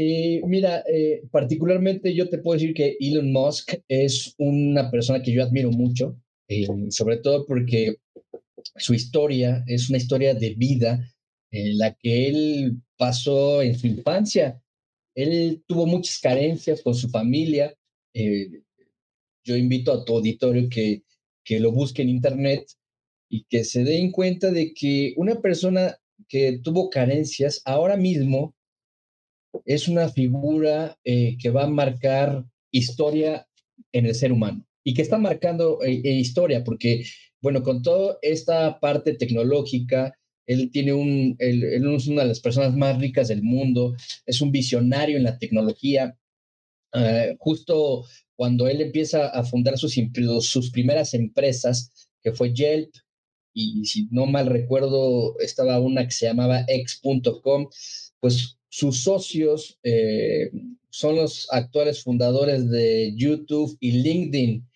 Eh, mira, eh, particularmente yo te puedo decir que Elon Musk es una persona que yo admiro mucho, eh, sobre todo porque su historia es una historia de vida en la que él pasó en su infancia. Él tuvo muchas carencias con su familia. yo invito a tu auditorio que, que lo busque en internet y que se den cuenta de que una persona que tuvo carencias ahora mismo es una figura eh, que va a marcar historia en el ser humano y que está marcando eh, eh, historia porque, bueno, con toda esta parte tecnológica, él tiene un, él, es una de las personas más ricas del mundo, es un visionario en la tecnología. justo cuando él empieza a fundar sus, sus primeras empresas, que fue Yelp, y si no mal recuerdo, estaba una que se llamaba X.com, pues sus socios eh, son los actuales fundadores de YouTube y LinkedIn.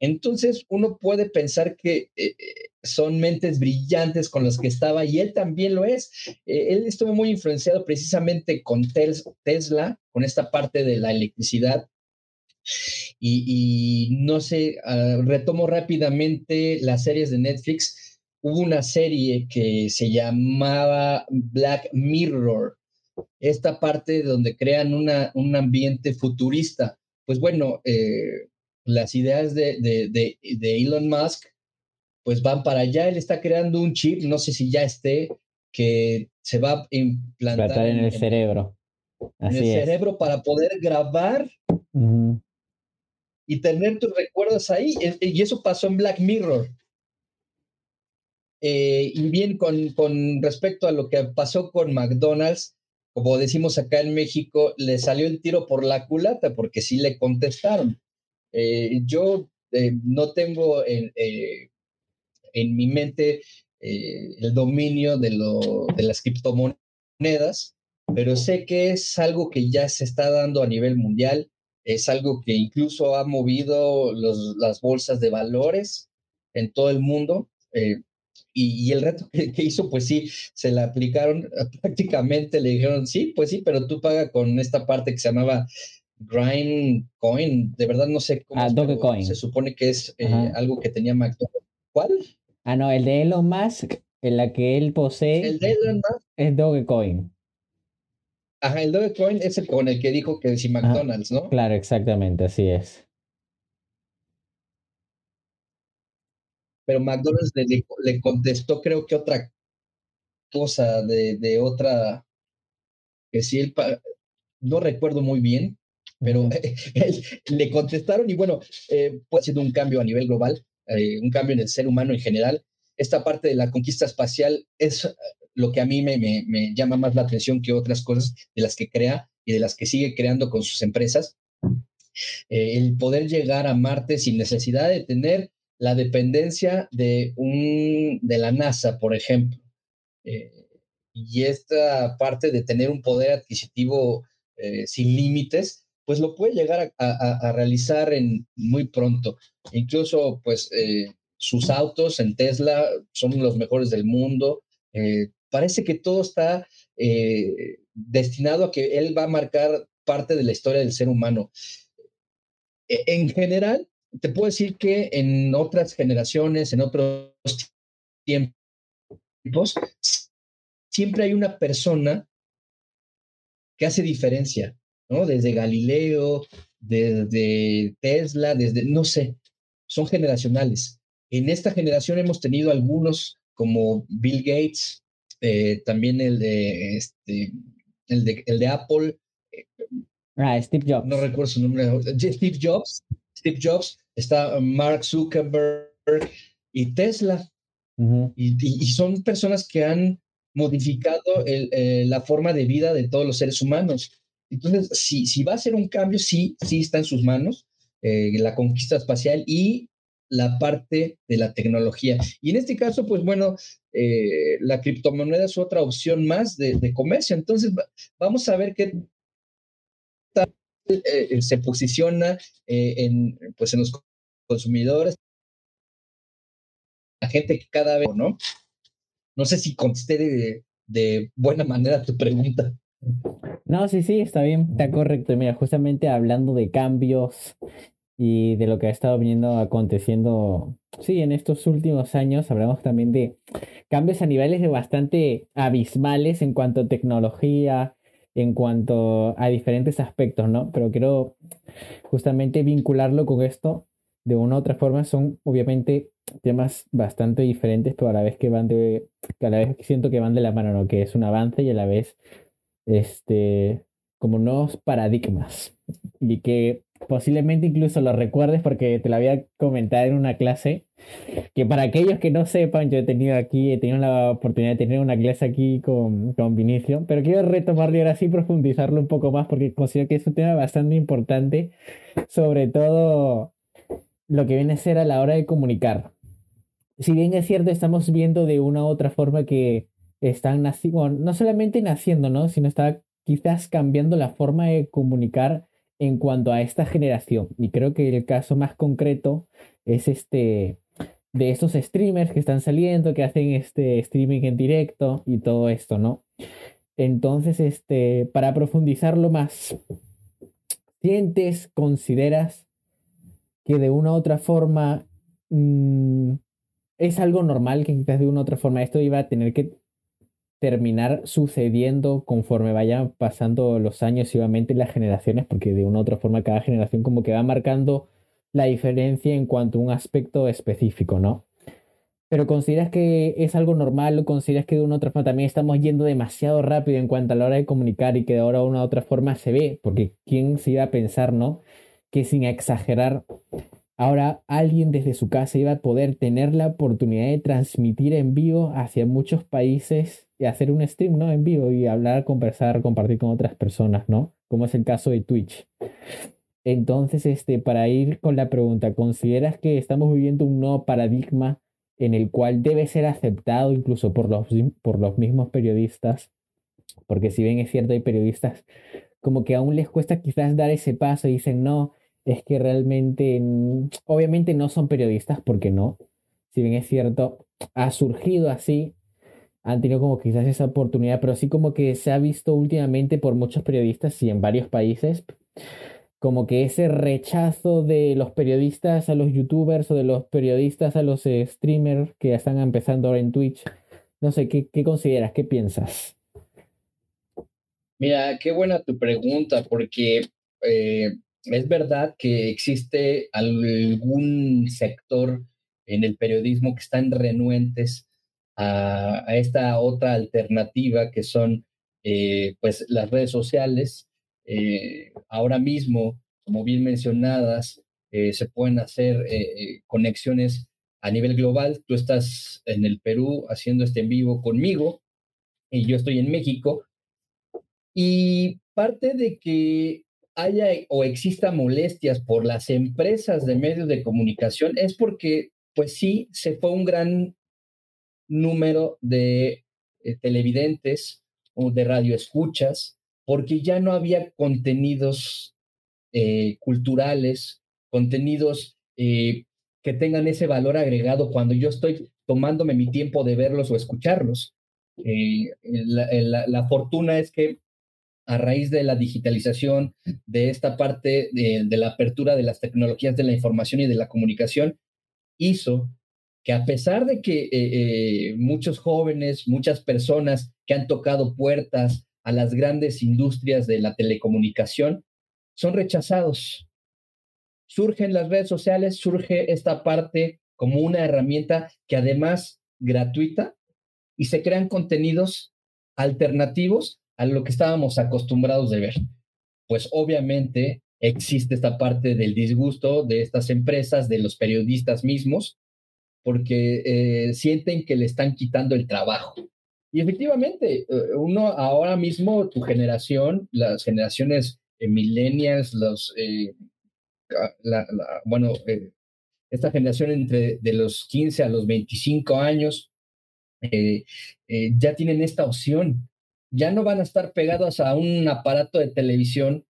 Entonces uno puede pensar que eh, son mentes brillantes con las que estaba y él también lo es. Eh, él estuvo muy influenciado precisamente con Tesla, con esta parte de la electricidad. Y, y no sé, uh, retomo rápidamente las series de Netflix. Hubo una serie que se llamaba Black Mirror esta parte donde crean una, un ambiente futurista. Pues bueno, eh, las ideas de, de, de, Elon Musk pues van para allá. Él está creando un chip, no sé si ya esté, que se va a implantar en el cerebro. en el cerebro para poder grabar y tener tus recuerdos ahí. Y eso pasó en Black Mirror. Eh, y bien, con, con respecto a lo que pasó con McDonald's, como decimos acá en México, le salió el tiro por la culata porque sí le contestaron. Eh, yo eh, no tengo en, eh, mi mente el dominio de las criptomonedas, pero sé que es algo que ya se está dando a nivel mundial, es algo que incluso ha movido los, las bolsas de valores en todo el mundo. Y, el reto que, hizo, pues sí, se le aplicaron prácticamente, le dijeron, sí, pues sí, pero tú paga con esta parte que se llamaba Grind Coin, de verdad no sé cómo. Ah, Dogecoin. Se supone que es eh, algo que tenía McDonald's. ¿Cuál? Ah, no, el de Elon Musk, en la que él posee. El de Elon Musk. Es Dogecoin. Ajá, el Dogecoin es el con el que dijo que si McDonald's, ¿no? Claro, exactamente, así es. Pero McDonald's le, contestó creo que otra cosa de, de otra, que sí, él, no recuerdo muy bien, pero le contestaron y bueno, eh, puede ser un cambio a nivel global, eh, un cambio en el ser humano en general. Esta parte de la conquista espacial es lo que a mí me, me, me llama más la atención que otras cosas de las que crea y de las que sigue creando con sus empresas. Eh, el poder llegar a Marte sin necesidad de tener la dependencia de, un, de la NASA, por ejemplo, eh, y esta parte de tener un poder adquisitivo eh, sin límites, pues lo puede llegar a, realizar en muy pronto. Incluso, pues, eh, sus autos en Tesla son los mejores del mundo. parece que todo está destinado a que él va a marcar parte de la historia del ser humano. E, en general, te puedo decir que en otras generaciones, en otros tiempos, siempre hay una persona que hace diferencia, ¿no? Desde Galileo, desde Tesla, desde, no sé, son generacionales. En esta generación hemos tenido algunos como Bill Gates, eh, también el de, este, el de, el de Apple. Ah, Steve Jobs. No recuerdo su nombre. Steve Jobs. Steve Jobs está Mark Zuckerberg y Tesla. y, son personas que han modificado eh, la forma de vida de todos los seres humanos. Entonces, si, si va a ser un cambio, sí, sí está en sus manos eh, la conquista espacial y la parte de la tecnología. Y en este caso, pues bueno, eh, la criptomoneda es otra opción más de, de comercio. Entonces, vamos a ver qué eh, se posiciona eh, en, pues en los consumidores, la gente que cada vez, ¿no? No sé si contesté de, buena manera tu pregunta. No, sí, sí, está bien, está correcto. Mira, justamente hablando de cambios y de lo que ha estado viniendo aconteciendo, sí, en estos últimos años, hablamos también de cambios a niveles de bastante abismales en cuanto a tecnología, en cuanto a diferentes aspectos, ¿no? Pero quiero justamente vincularlo con esto de una u otra forma. Son obviamente temas bastante diferentes, pero a la vez que van de, a la vez que siento que van de la mano, ¿no? Que es un avance y a la vez, este, como nuevos paradigmas y que posiblemente incluso lo recuerdes porque te lo había comentado en una clase, que para aquellos que no sepan, yo he tenido aquí, he tenido la oportunidad de tener una clase aquí con, con Vinicio, pero quiero retomarlo ahora sí profundizarlo un poco más porque considero que es un tema bastante importante, sobre todo lo que viene a ser a la hora de comunicar. Si bien es cierto, estamos viendo de una u otra forma que están naciendo, no solamente naciendo, ¿no? Sino está quizás cambiando la forma de comunicar en cuanto a esta generación. Y creo que el caso más concreto es este de estos streamers que están saliendo, que hacen este streaming en directo y todo esto, ¿no? Entonces, este, para profundizarlo más, ¿sientes, consideras que de una u otra forma mmm, es algo normal que quizás de una u otra forma esto iba a tener que terminar sucediendo conforme vayan pasando los años y obviamente las generaciones, porque de una u otra forma cada generación como que va marcando la diferencia en cuanto a un aspecto específico, ¿no? Pero consideras que es algo normal consideras que de una u otra forma también estamos yendo demasiado rápido en cuanto a la hora de comunicar y que de ahora una u otra forma se ve, porque quién se iba a pensar, ¿no? Que sin exagerar Ahora alguien desde su casa iba a poder tener la oportunidad de transmitir en vivo hacia muchos países y hacer un stream, ¿no? En vivo y hablar, conversar, compartir con otras personas, ¿no? Como es el caso de Twitch. Entonces, este, para ir con la pregunta, ¿consideras que estamos viviendo un nuevo paradigma en el cual debe ser aceptado incluso por los, por los mismos periodistas? Porque si bien es cierto, hay periodistas como que aún les cuesta quizás dar ese paso y dicen, no, es que realmente, obviamente no son periodistas, porque no, si bien es cierto, ha surgido así, han tenido como quizás esa oportunidad, pero sí como que se ha visto últimamente por muchos periodistas y en varios países, como que ese rechazo de los periodistas a los youtubers o de los periodistas a los eh, streamers que están empezando ahora en Twitch. No sé, ¿qué, qué consideras? ¿Qué piensas? Mira, qué buena tu pregunta, porque eh, es verdad que existe algún sector en el periodismo que están renuentes a, esta otra alternativa que son eh, pues las redes sociales. Eh, ahora mismo, como bien mencionadas, eh, se pueden hacer conexiones a nivel global. Tú estás en el Perú haciendo este en vivo conmigo y yo estoy en México. Y parte de que haya o exista molestias por las empresas de medios de comunicación es porque, pues sí, se fue un gran número de eh, televidentes o de radioescuchas, porque ya no había contenidos eh, culturales, contenidos eh, que tengan ese valor agregado cuando yo estoy tomándome mi tiempo de verlos o escucharlos. la, fortuna es que a raíz de la digitalización, de esta parte de, la apertura de las tecnologías de la información y de la comunicación, hizo que a pesar de que eh, eh, muchos jóvenes, muchas personas que han tocado puertas a las grandes industrias de la telecomunicación, son rechazados. Surgen las redes sociales, surge esta parte como una herramienta que además gratuita y se crean contenidos alternativos a lo que estábamos acostumbrados de ver. Pues obviamente existe esta parte del disgusto de estas empresas, de los periodistas mismos, porque eh, sienten que le están quitando el trabajo. Y efectivamente, eh, uno ahora mismo, tu generación, las generaciones eh, millennials, los, bueno, esta generación entre de los 15 a los 25 años, ya tienen esta opción ya no van a estar pegados a un aparato de televisión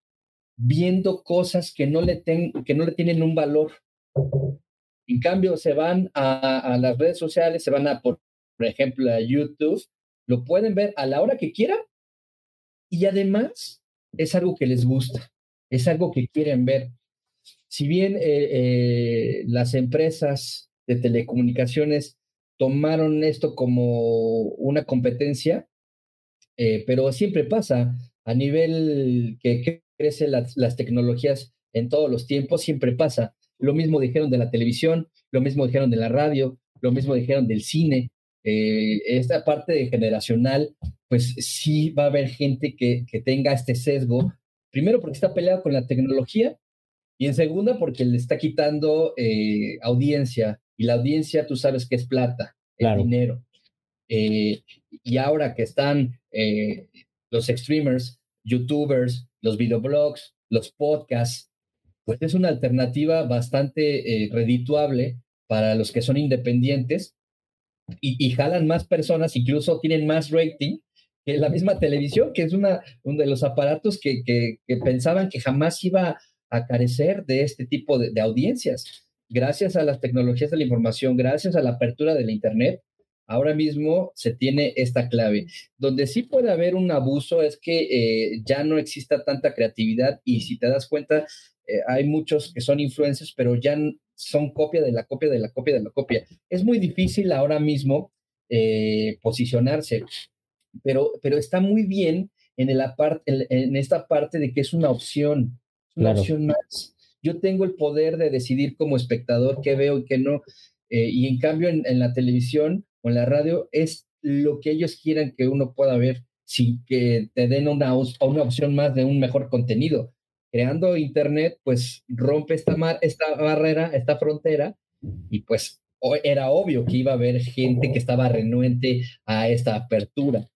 viendo cosas que no le, que no le tienen un valor. En cambio, se van a, las redes sociales, se van a, por, ejemplo, a YouTube, lo pueden ver a la hora que quieran Y además es algo que les gusta, es algo que quieren ver. Si bien eh, eh, las empresas de telecomunicaciones tomaron esto como una competencia, eh, pero siempre pasa a nivel que, crecen las, las, tecnologías en todos los tiempos, siempre pasa. Lo mismo dijeron de la televisión, lo mismo dijeron de la radio, lo mismo dijeron del cine. esta parte de generacional, pues sí va a haber gente que, que tenga este sesgo, primero porque está peleado con la tecnología y en segunda porque le está quitando eh, audiencia y la audiencia tú sabes que es plata, es dinero. Eh, y ahora que están eh, los streamers, youtubers, los videoblogs, los podcasts, pues es una alternativa bastante redituable para los que son independientes y, y, jalan más personas, incluso tienen más rating que la misma televisión, que es una, uno de los aparatos que, que, que pensaban que jamás iba a carecer de este tipo de, audiencias. Gracias a las tecnologías de la información, gracias a la apertura del Internet, ahora mismo se tiene esta clave. Donde sí puede haber un abuso es que eh, ya no exista tanta creatividad y si te das cuenta, eh, hay muchos que son influencers, pero ya son copia de la copia de la copia de la copia. Es muy difícil ahora mismo eh, posicionarse, pero, pero está muy bien en, el en esta parte de que es una opción una opción más. Yo tengo el poder de decidir como espectador qué veo y qué no. Eh, y en cambio en, la televisión o en la radio es lo que ellos quieran que uno pueda ver sin que te den una, una opción más de un mejor contenido. Creando Internet, pues rompe esta, mar, esta barrera, esta frontera, y pues era obvio que iba a haber gente que estaba renuente a esta apertura.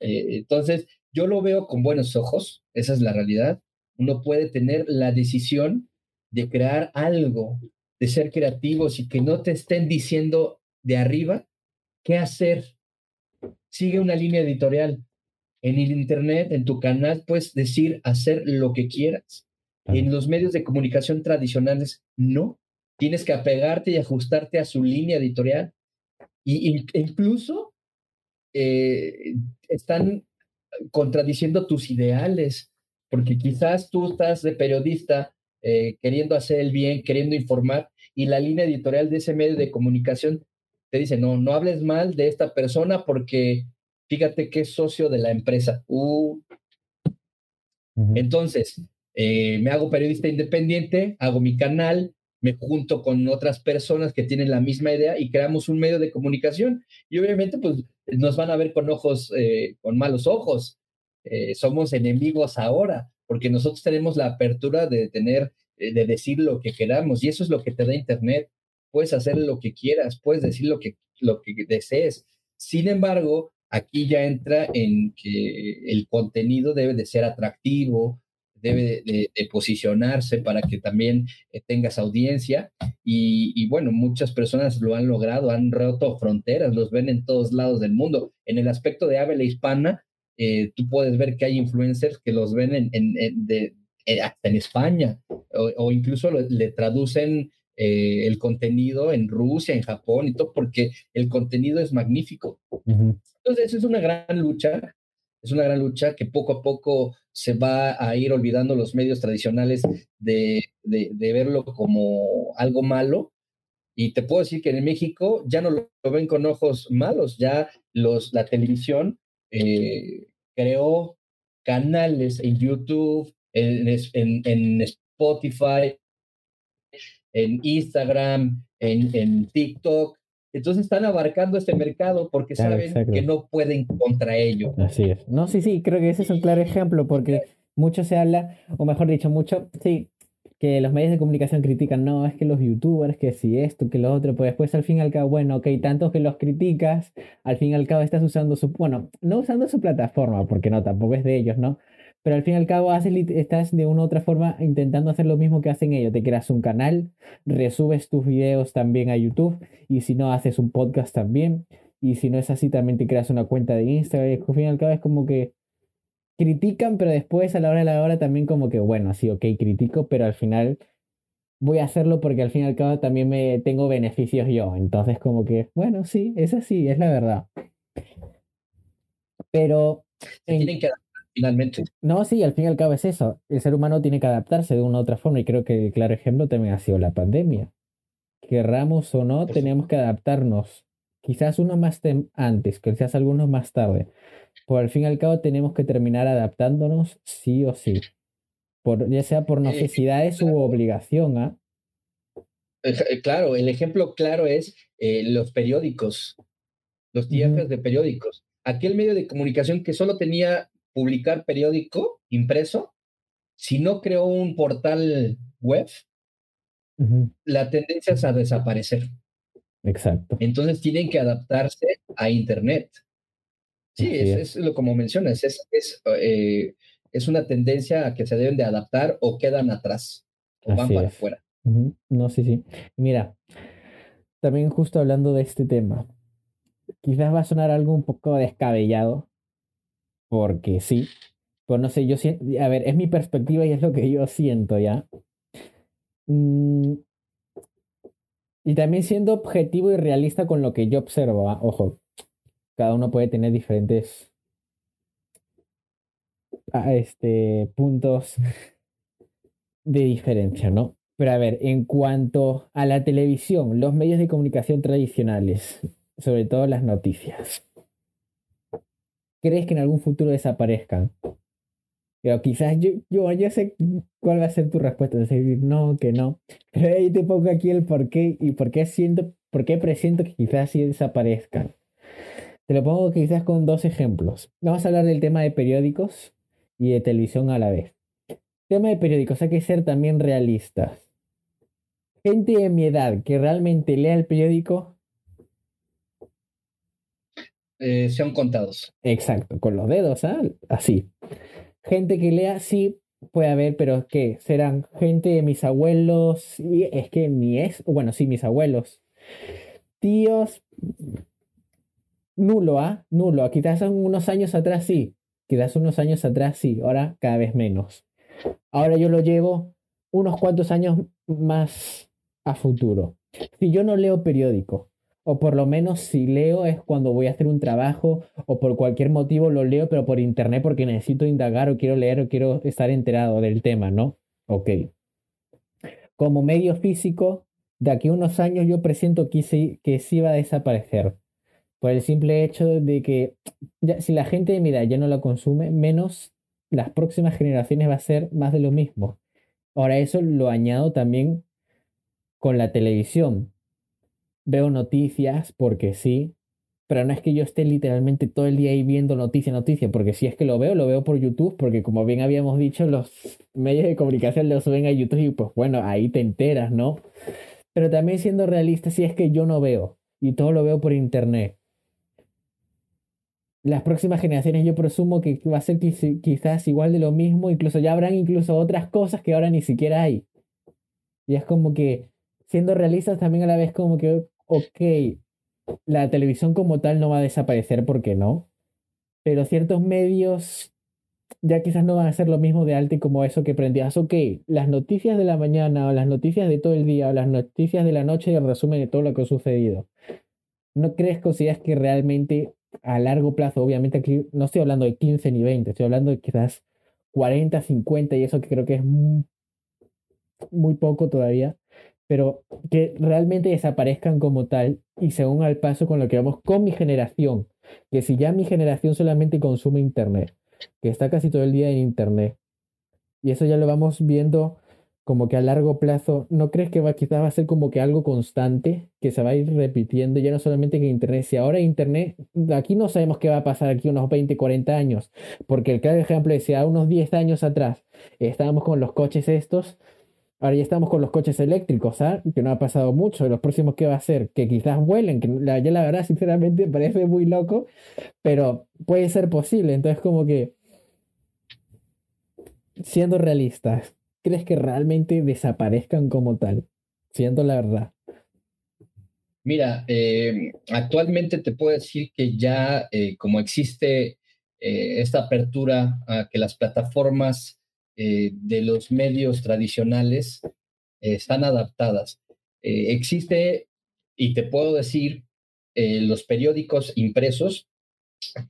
Eh, entonces, yo lo veo con buenos ojos, esa es la realidad uno puede tener la decisión de crear algo, de ser creativos y que no te estén diciendo de arriba qué hacer. Sigue una línea editorial. En el Internet, en tu canal, puedes decir, hacer lo que quieras. En los medios de comunicación tradicionales, no. Tienes que apegarte y ajustarte a su línea editorial. Y, incluso eh, están contradiciendo tus ideales porque quizás tú estás de periodista eh, queriendo hacer el bien, queriendo informar, y la línea editorial de ese medio de comunicación te dice, no, no hables mal de esta persona porque fíjate que es socio de la empresa. Uh. Entonces, eh, me hago periodista independiente, hago mi canal, me junto con otras personas que tienen la misma idea y creamos un medio de comunicación. Y obviamente, pues nos van a ver con ojos, eh, con malos ojos. Eh, somos enemigos ahora, porque nosotros tenemos la apertura de tener, de decir lo que queramos, y eso es lo que te da Internet. Puedes hacer lo que quieras, puedes decir lo que, lo que desees. Sin embargo, aquí ya entra en que el contenido debe de ser atractivo, debe de, posicionarse para que también eh, tengas audiencia. Y, y, bueno, muchas personas lo han logrado, han roto fronteras, los ven en todos lados del mundo. En el aspecto de habla hispana, eh, tú puedes ver que hay influencers que los ven en, en, de, eh, hasta en España o, incluso le traducen eh, el contenido en Rusia, en Japón y todo, porque el contenido es magnífico. Entonces, es una gran lucha, es una gran lucha que poco a poco se va a ir olvidando los medios tradicionales de, de, verlo como algo malo. Y te puedo decir que en México ya no lo, ven con ojos malos, ya los, la televisión eh, creó canales en YouTube, en, en, Spotify, en Instagram, en, TikTok. Entonces están abarcando este mercado porque saben que no pueden contra ello. Así es. No, sí, sí, creo que ese es un claro ejemplo porque mucho se habla, o mejor dicho, mucho, sí, que los medios de comunicación critican, no, es que los youtubers, que si esto, que lo otro, pues después al fin y al cabo, bueno, ok, tantos que los criticas, al fin y al cabo estás usando su, bueno, no usando su plataforma, porque no, tampoco es de ellos, ¿no? Pero al fin y al cabo haces, estás de una u otra forma intentando hacer lo mismo que hacen ellos, te creas un canal, resubes tus videos también a YouTube, y si no, haces un podcast también, y si no es así, también te creas una cuenta de Instagram, y al fin y al cabo es como que critican, pero después a la hora de la hora también como que, bueno, sí, ok, critico, pero al final voy a hacerlo porque al fin y al cabo también me tengo beneficios yo. Entonces como que, bueno, sí, es así, es la verdad. Pero... tienen que finalmente. No, sí, al fin y al cabo es eso. El ser humano tiene que adaptarse de una u otra forma y creo que el claro ejemplo también ha sido la pandemia. Querramos o no, tenemos que adaptarnos. Quizás uno más antes, quizás algunos más tarde. Por al fin y al cabo tenemos que terminar adaptándonos sí o sí. Por, ya sea por eh, necesidades u obligación, ¿ah? Eh, claro, el ejemplo claro es eh, los periódicos, los TFs de periódicos. Aquel medio de comunicación que solo tenía publicar periódico impreso, si no creó un portal web, la tendencia es a desaparecer. Exacto. Entonces tienen que adaptarse a Internet. Sí, es, lo como mencionas, es, es, eh, es, una tendencia a que se deben de adaptar o quedan atrás o van para afuera. No, sí, sí. Mira, también justo hablando de este tema, quizás va a sonar algo un poco descabellado, porque sí, pero no sé, yo siento, a ver, es mi perspectiva y es lo que yo siento, ¿ya? Mm, y también siendo objetivo y realista con lo que yo observo, ojo, cada uno puede tener diferentes ah, este, puntos de diferencia, ¿no? Pero a ver, en cuanto a la televisión, los medios de comunicación tradicionales, sobre todo las noticias, ¿crees que en algún futuro desaparezcan? Pero quizás yo, yo, sé cuál va a ser tu respuesta, decir no, que no. Pero ahí te pongo aquí el por qué y por qué siento, por qué presiento que quizás sí desaparezcan. Te lo pongo quizás con dos ejemplos. Vamos a hablar del tema de periódicos y de televisión a la vez. Tema de periódicos, hay que ser también realistas. Gente de mi edad que realmente lea el periódico. Eh, sean contados. Exacto, con los dedos, ¿ah? Así. Gente que lea, sí, puede haber, pero que serán gente de mis abuelos, y es que mi es, bueno, sí, mis abuelos, tíos, nulo, ¿ah? Nulo. Quizás unos años atrás sí, quizás unos años atrás sí, ahora cada vez menos. Ahora yo lo llevo unos cuantos años más a futuro. Si yo no leo periódico, o por lo menos si leo es cuando voy a hacer un trabajo o por cualquier motivo lo leo, pero por internet porque necesito indagar o quiero leer o quiero estar enterado del tema, ¿no? Ok. Como medio físico, de aquí a unos años yo presiento que sí, que sí va a desaparecer. Por el simple hecho de que si la gente de mi edad ya no lo consume, menos las próximas generaciones va a ser más de lo mismo. Ahora eso lo añado también con la televisión veo noticias porque sí, pero no es que yo esté literalmente todo el día ahí viendo noticia, noticia, porque si es que lo veo, lo veo por YouTube, porque como bien habíamos dicho, los medios de comunicación lo suben a YouTube y pues bueno, ahí te enteras, ¿no? Pero también siendo realista, si es que yo no veo y todo lo veo por internet. Las próximas generaciones yo presumo que va a ser quizás igual de lo mismo, incluso ya habrán incluso otras cosas que ahora ni siquiera hay. Y es como que, siendo realistas también a la vez como que ok, la televisión como tal no va a desaparecer porque no, pero ciertos medios ya quizás no van a ser lo mismo de alto como eso que prendías. Ok, las noticias de la mañana o las noticias de todo el día o las noticias de la noche el resumen de todo lo que ha sucedido. ¿No crees, consideras que realmente a largo plazo, obviamente aquí no estoy hablando de 15 ni 20, estoy hablando de quizás 40, 50 y eso que creo que es muy poco todavía, pero que realmente desaparezcan como tal y según al paso con lo que vamos con mi generación, que si ya mi generación solamente consume internet, que está casi todo el día en internet, y eso ya lo vamos viendo como que a largo plazo, ¿no crees que va, quizás va a ser como que algo constante, que se va a ir repitiendo, ya no solamente que internet, si ahora internet, aquí no sabemos qué va a pasar aquí unos 20, 40 años, porque el claro ejemplo es si a unos 10 años atrás estábamos con los coches estos, Ahora ya estamos con los coches eléctricos, ¿ah? Que no ha pasado mucho. Los próximos, ¿qué va a ser? Que quizás vuelen, que la, ya la verdad, sinceramente, parece muy loco, pero puede ser posible. Entonces, como que, siendo realistas, ¿crees que realmente desaparezcan como tal? Siendo la verdad. Mira, eh, actualmente te puedo decir que ya eh, como existe eh, esta apertura a que las plataformas eh, de los medios tradicionales eh, están adaptadas. Eh, existe, y te puedo decir, los periódicos impresos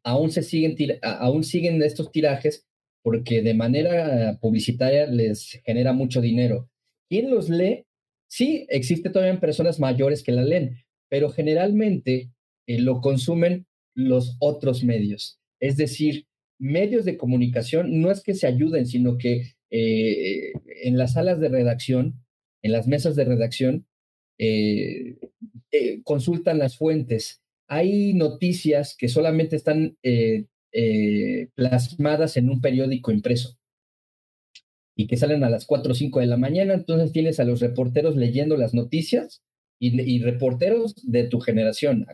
aún se siguen, aún siguen estos tirajes porque de manera publicitaria les genera mucho dinero. ¿Quién los lee? Sí, existe todavía personas mayores que la leen, pero generalmente lo consumen los otros medios. Es decir, medios de comunicación no es que se ayuden, sino que eh, en las salas de redacción, en las mesas de redacción, eh, consultan las fuentes. Hay noticias que solamente están plasmadas en un periódico impreso y que salen a las 4 o 5 de la mañana, entonces tienes a los reporteros leyendo las noticias y, reporteros de tu generación.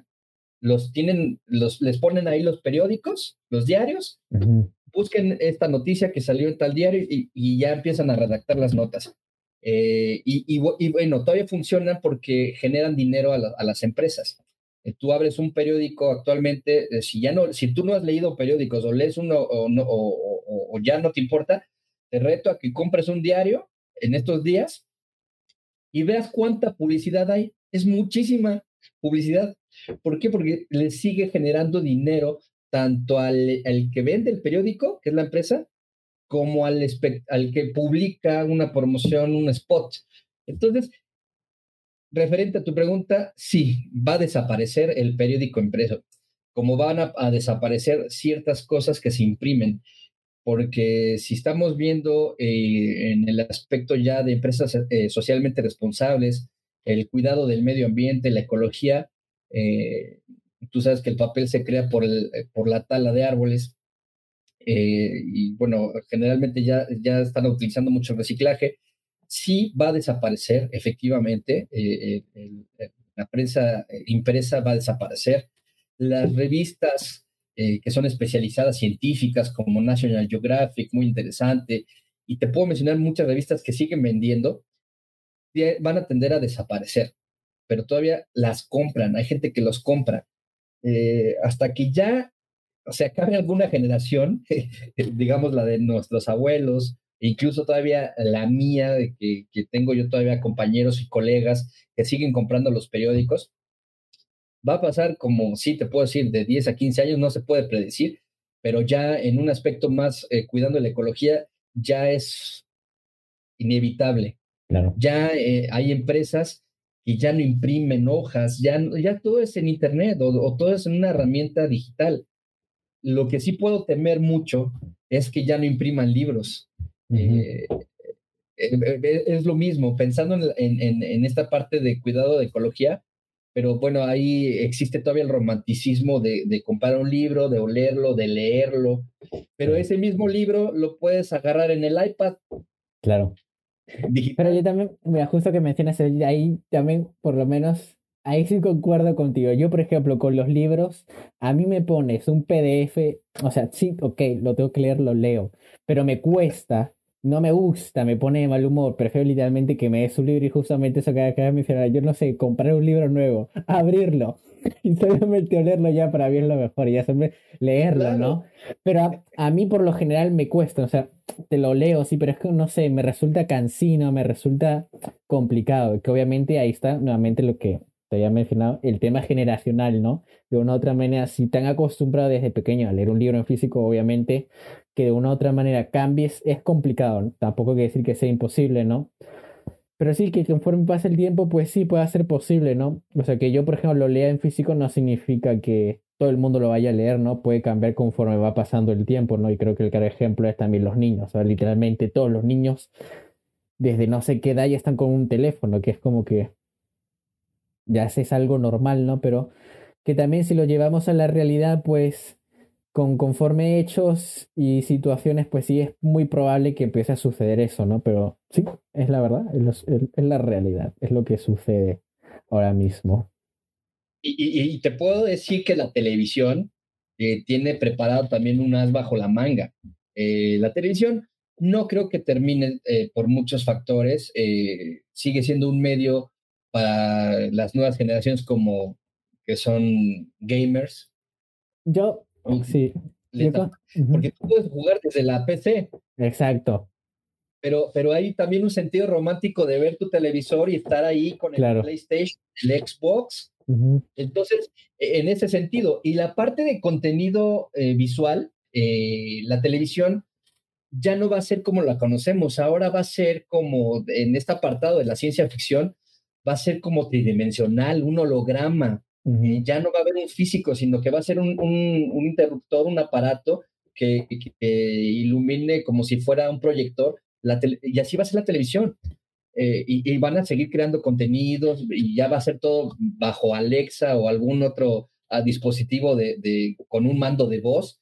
Los tienen, los, les ponen ahí los periódicos, los diarios, busquen esta noticia que salió en tal diario y, ya empiezan a redactar las notas. Eh, y, bueno, todavía funcionan porque generan dinero a, las empresas. Eh, tú abres un periódico actualmente, eh, si ya no, si tú no has leído periódicos o lees uno o, no, o ya no te importa, te reto a que compres un diario en estos días y veas cuánta publicidad hay. Es muchísima publicidad. ¿Por qué? Porque le sigue generando dinero tanto al, que vende el periódico, que es la empresa, como al, al que publica una promoción, un spot. Entonces, referente a tu pregunta, sí, va a desaparecer el periódico impreso, como van a desaparecer ciertas cosas que se imprimen porque si estamos viendo eh, en el aspecto ya de empresas eh, socialmente responsables, el cuidado del medio ambiente, la ecología, eh, tú sabes que el papel se crea por, el, por la tala de árboles y bueno, generalmente ya, ya están utilizando mucho reciclaje, sí va a desaparecer efectivamente, la prensa impresa va a desaparecer, las revistas eh, que son especializadas científicas como National Geographic, muy interesante, y te puedo mencionar muchas revistas que siguen vendiendo, van a tender a desaparecer, pero todavía las compran, hay gente que los compra. Eh, hasta que ya se acabe alguna generación, digamos la de nuestros abuelos, incluso todavía la mía, de que, que tengo yo todavía compañeros y colegas que siguen comprando los periódicos, Va a pasar como, sí, te puedo decir, de 10 a 15 años, no se puede predecir, pero ya en un aspecto más eh, cuidando la ecología, ya es inevitable. Claro. Ya eh, hay empresas que ya no imprimen hojas, ya, ya todo es en Internet o, todo es en una herramienta digital. Lo que sí puedo temer mucho es que ya no impriman libros. Eh, es lo mismo, pensando en, en, en, esta parte de cuidado de ecología, pero bueno, ahí existe todavía el romanticismo de, de, comprar un libro, de olerlo, de leerlo, pero ese mismo libro lo puedes agarrar en el iPad. Claro. Pero yo también, mira, justo que mencionas ahí también, por lo menos, ahí sí concuerdo contigo. Yo, por ejemplo, con los libros, a mí me pones un PDF, o sea, sí, ok, lo tengo que leer, lo leo, pero me cuesta no me gusta, me pone de mal humor, prefiero literalmente que me des un libro y justamente eso que acaba de mencionar, yo no sé, comprar un libro nuevo, abrirlo y solamente olerlo ya para verlo mejor y ya siempre leerlo, ¿no? Pero a, mí por lo general me cuesta, o sea, te lo leo, sí, pero es que no sé, me resulta cansino, me resulta complicado, que obviamente ahí está nuevamente lo que te había mencionado, el tema generacional, ¿no? De una u otra manera, si te han acostumbrado desde pequeño a leer un libro en físico, obviamente que de una u otra manera cambies es complicado, ¿no? tampoco quiere decir que sea imposible, ¿no? Pero sí que conforme pasa el tiempo, pues sí puede ser posible, ¿no? O sea, que yo, por ejemplo, lo lea en físico no significa que todo el mundo lo vaya a leer, ¿no? Puede cambiar conforme va pasando el tiempo, ¿no? Y creo que el claro ejemplo es también los niños, o sea, literalmente todos los niños, desde no sé qué edad ya están con un teléfono, que es como que ya es algo normal, ¿no? Pero que también si lo llevamos a la realidad, pues con conforme hechos y situaciones, pues sí es muy probable que empiece a suceder eso, ¿no? Pero sí, es la verdad, es, la realidad, es lo que sucede ahora mismo. Y, te puedo decir que la televisión eh, tiene preparado también un as bajo la manga. Eh, la televisión no creo que termine eh, por muchos factores, sigue siendo un medio para las nuevas generaciones como que son gamers. Yo Sí. Porque tú puedes jugar desde la PC. Exacto. Pero, pero hay también un sentido romántico de ver tu televisor y estar ahí con el PlayStation, el Xbox. Entonces, e, en ese sentido, y la parte de contenido eh, visual, eh, la televisión ya no va a ser como la conocemos, ahora va a ser como en este apartado de la ciencia ficción, va a ser como tridimensional, un holograma. Ya no va a haber un físico, sino que va a ser un, un, interruptor, un aparato que, ilumine como si fuera un proyector, la y así va a ser la televisión. Eh, y, van a seguir creando contenidos y ya va a ser todo bajo Alexa o algún otro ah, dispositivo de, de, con un mando de voz.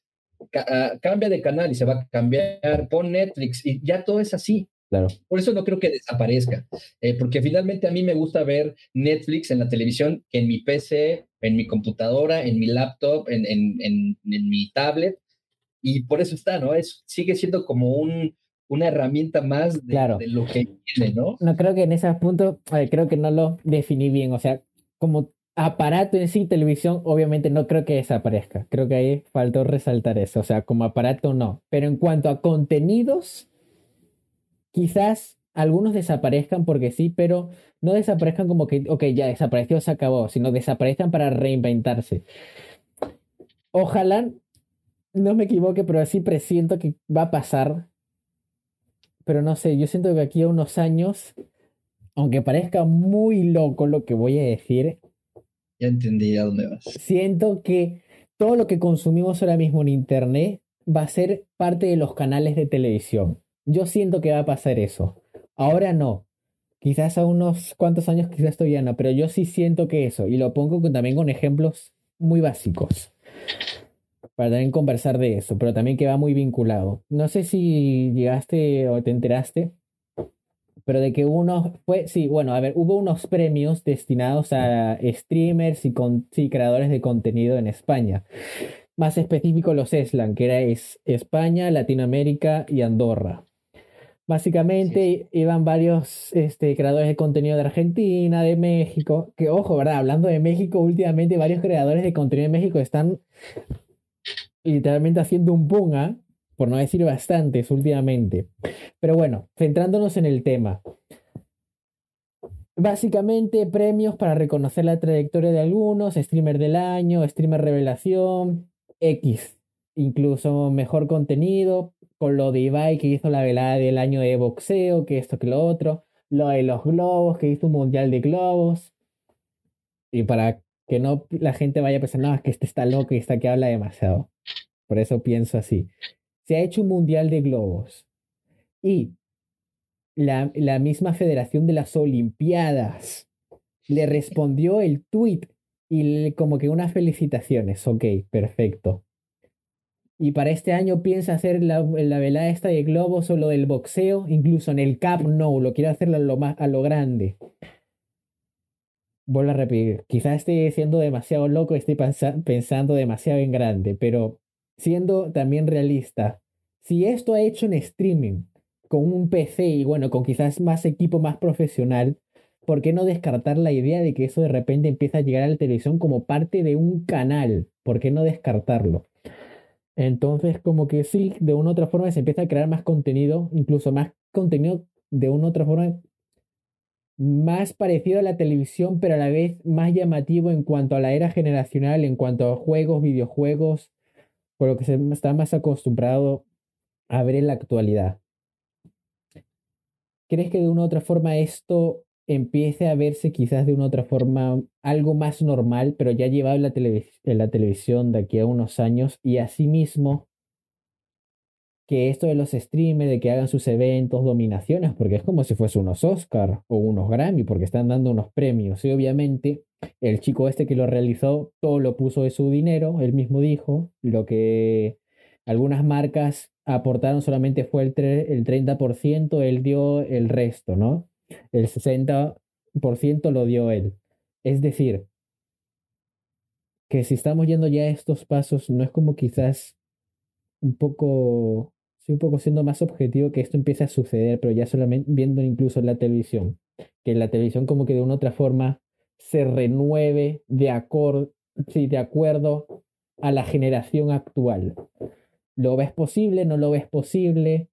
Ah, cambia de canal y se va a cambiar, pon Netflix y ya todo es así. Claro. Por eso no creo que desaparezca, eh, porque finalmente a mí me gusta ver Netflix en la televisión, en mi PC, en mi computadora, en mi laptop, en, en, en, mi tablet, y por eso está, ¿no? Es, sigue siendo como un, una herramienta más de, de, lo que tiene, ¿no? No creo que en ese punto, creo que no lo definí bien, o sea, como aparato en sí, televisión, obviamente no creo que desaparezca, creo que ahí faltó resaltar eso, o sea, como aparato no, pero en cuanto a contenidos, Quizás algunos desaparezcan porque sí, pero no desaparezcan como que, ok, ya desapareció, se acabó, sino desaparezcan para reinventarse. Ojalá no me equivoque, pero así presiento que va a pasar. Pero no sé, yo siento que aquí a unos años, aunque parezca muy loco lo que voy a decir, ya entendí a dónde vas. Siento que todo lo que consumimos ahora mismo en Internet va a ser parte de los canales de televisión. Yo siento que va a pasar eso. Ahora no. Quizás a unos cuantos años quizás todavía no, pero yo sí siento que eso. Y lo pongo también con ejemplos muy básicos. Para también conversar de eso, pero también que va muy vinculado. No sé si llegaste o te enteraste, pero de que uno fue, sí, bueno, a ver, hubo unos premios destinados a streamers y, con, creadores de contenido en España. Más específico los ESLAN, que era España, Latinoamérica y Andorra. Básicamente iban varios este, creadores de contenido de Argentina, de México, que ojo, ¿verdad? Hablando de México, últimamente varios creadores de contenido de México están literalmente haciendo un boom, ¿ah? por no decir bastantes últimamente. Pero bueno, centrándonos en el tema. Básicamente premios para reconocer la trayectoria de algunos, streamer del año, streamer revelación, X, incluso mejor contenido, con lo de Ibai que hizo la velada del año de boxeo, que esto que lo otro, lo de los globos, que hizo un mundial de globos. Y para que no la gente vaya pensando, no, es que este está loco y está que habla demasiado. Por eso pienso así. Se ha hecho un mundial de globos. Y la, la misma Federación de las Olimpiadas le respondió el tweet y como que unas felicitaciones. Ok, perfecto. Y para este año piensa hacer la, la velada esta de globos o lo del boxeo, incluso en el Cap no, lo quiere hacer a lo, más, a lo grande. Vuelvo a repetir, quizás esté siendo demasiado loco, esté pensando demasiado en grande, pero siendo también realista, si esto ha hecho en streaming, con un PC y bueno, con quizás más equipo más profesional, ¿por qué no descartar la idea de que eso de repente empieza a llegar a la televisión como parte de un canal? ¿Por qué no descartarlo? Entonces, como que sí, de una u otra forma se empieza a crear más contenido, incluso más contenido de una u otra forma más parecido a la televisión, pero a la vez más llamativo en cuanto a la era generacional, en cuanto a juegos, videojuegos, por lo que se está más acostumbrado a ver en la actualidad. ¿Crees que de una u otra forma esto empiece a verse quizás de una otra forma algo más normal, pero ya llevado en la, la televisión de aquí a unos años y asimismo que esto de los streamers, de que hagan sus eventos, dominaciones, porque es como si fuese unos Oscar o unos Grammy, porque están dando unos premios. Y obviamente el chico este que lo realizó, todo lo puso de su dinero, él mismo dijo, lo que algunas marcas aportaron solamente fue el, el 30%, él dio el resto, ¿no? El 60% lo dio él. Es decir, que si estamos yendo ya a estos pasos, no es como quizás un poco, un poco siendo más objetivo que esto empiece a suceder, pero ya solamente viendo incluso la televisión, que la televisión como que de una otra forma se renueve de, sí, de acuerdo a la generación actual. ¿Lo ves posible? ¿No lo ves posible?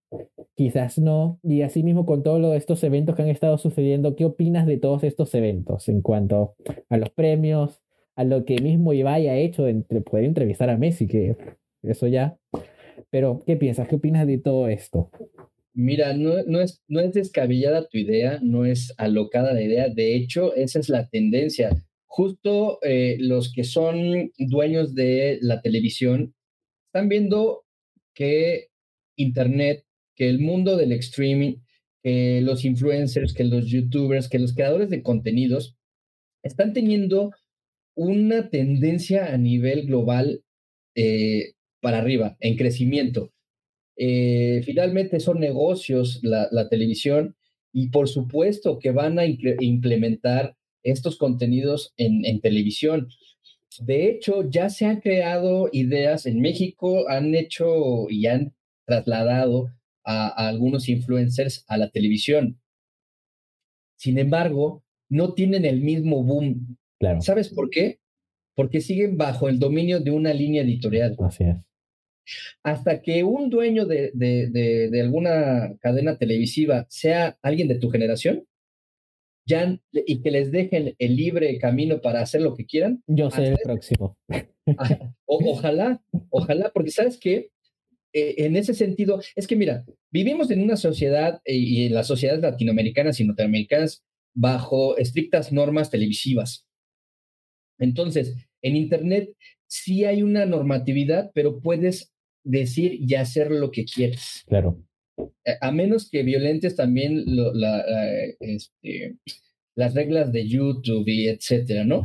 Quizás no. Y asimismo con todos estos eventos que han estado sucediendo, ¿qué opinas de todos estos eventos en cuanto a los premios, a lo que mismo Ibai ha hecho de poder entrevistar a Messi, que eso ya Pero, ¿qué piensas? ¿Qué opinas de todo esto? Mira, no, no, es, no es descabellada tu idea, no es alocada la idea, de hecho, esa es la tendencia. Justo eh, los que son dueños de la televisión están viendo que Internet, que el mundo del streaming, que los influencers, que los youtubers, que los creadores de contenidos están teniendo una tendencia a nivel global eh, para arriba, en crecimiento. Eh, finalmente son negocios la, televisión y por supuesto que van a implementar estos contenidos en, televisión. De hecho, ya se han creado ideas en México, han hecho y han trasladado a, algunos influencers a la televisión. Sin embargo, no tienen el mismo boom. ¿Sabes por qué? Porque siguen bajo el dominio de una línea editorial. Así es hasta que un dueño de, de, alguna cadena televisiva sea alguien de tu generación, ya, y que les dejen el libre camino para hacer lo que quieran. Yo soy el próximo. ojalá, ojalá, porque sabes que eh, en ese sentido, es que mira, vivimos en una sociedad eh, y en las sociedades latinoamericanas y norteamericanas bajo estrictas normas televisivas. Entonces, en Internet sí hay una normatividad, pero puedes decir y hacer lo que quieres. Claro. Eh, a menos que violentes también este, las reglas de YouTube y etcétera, ¿no?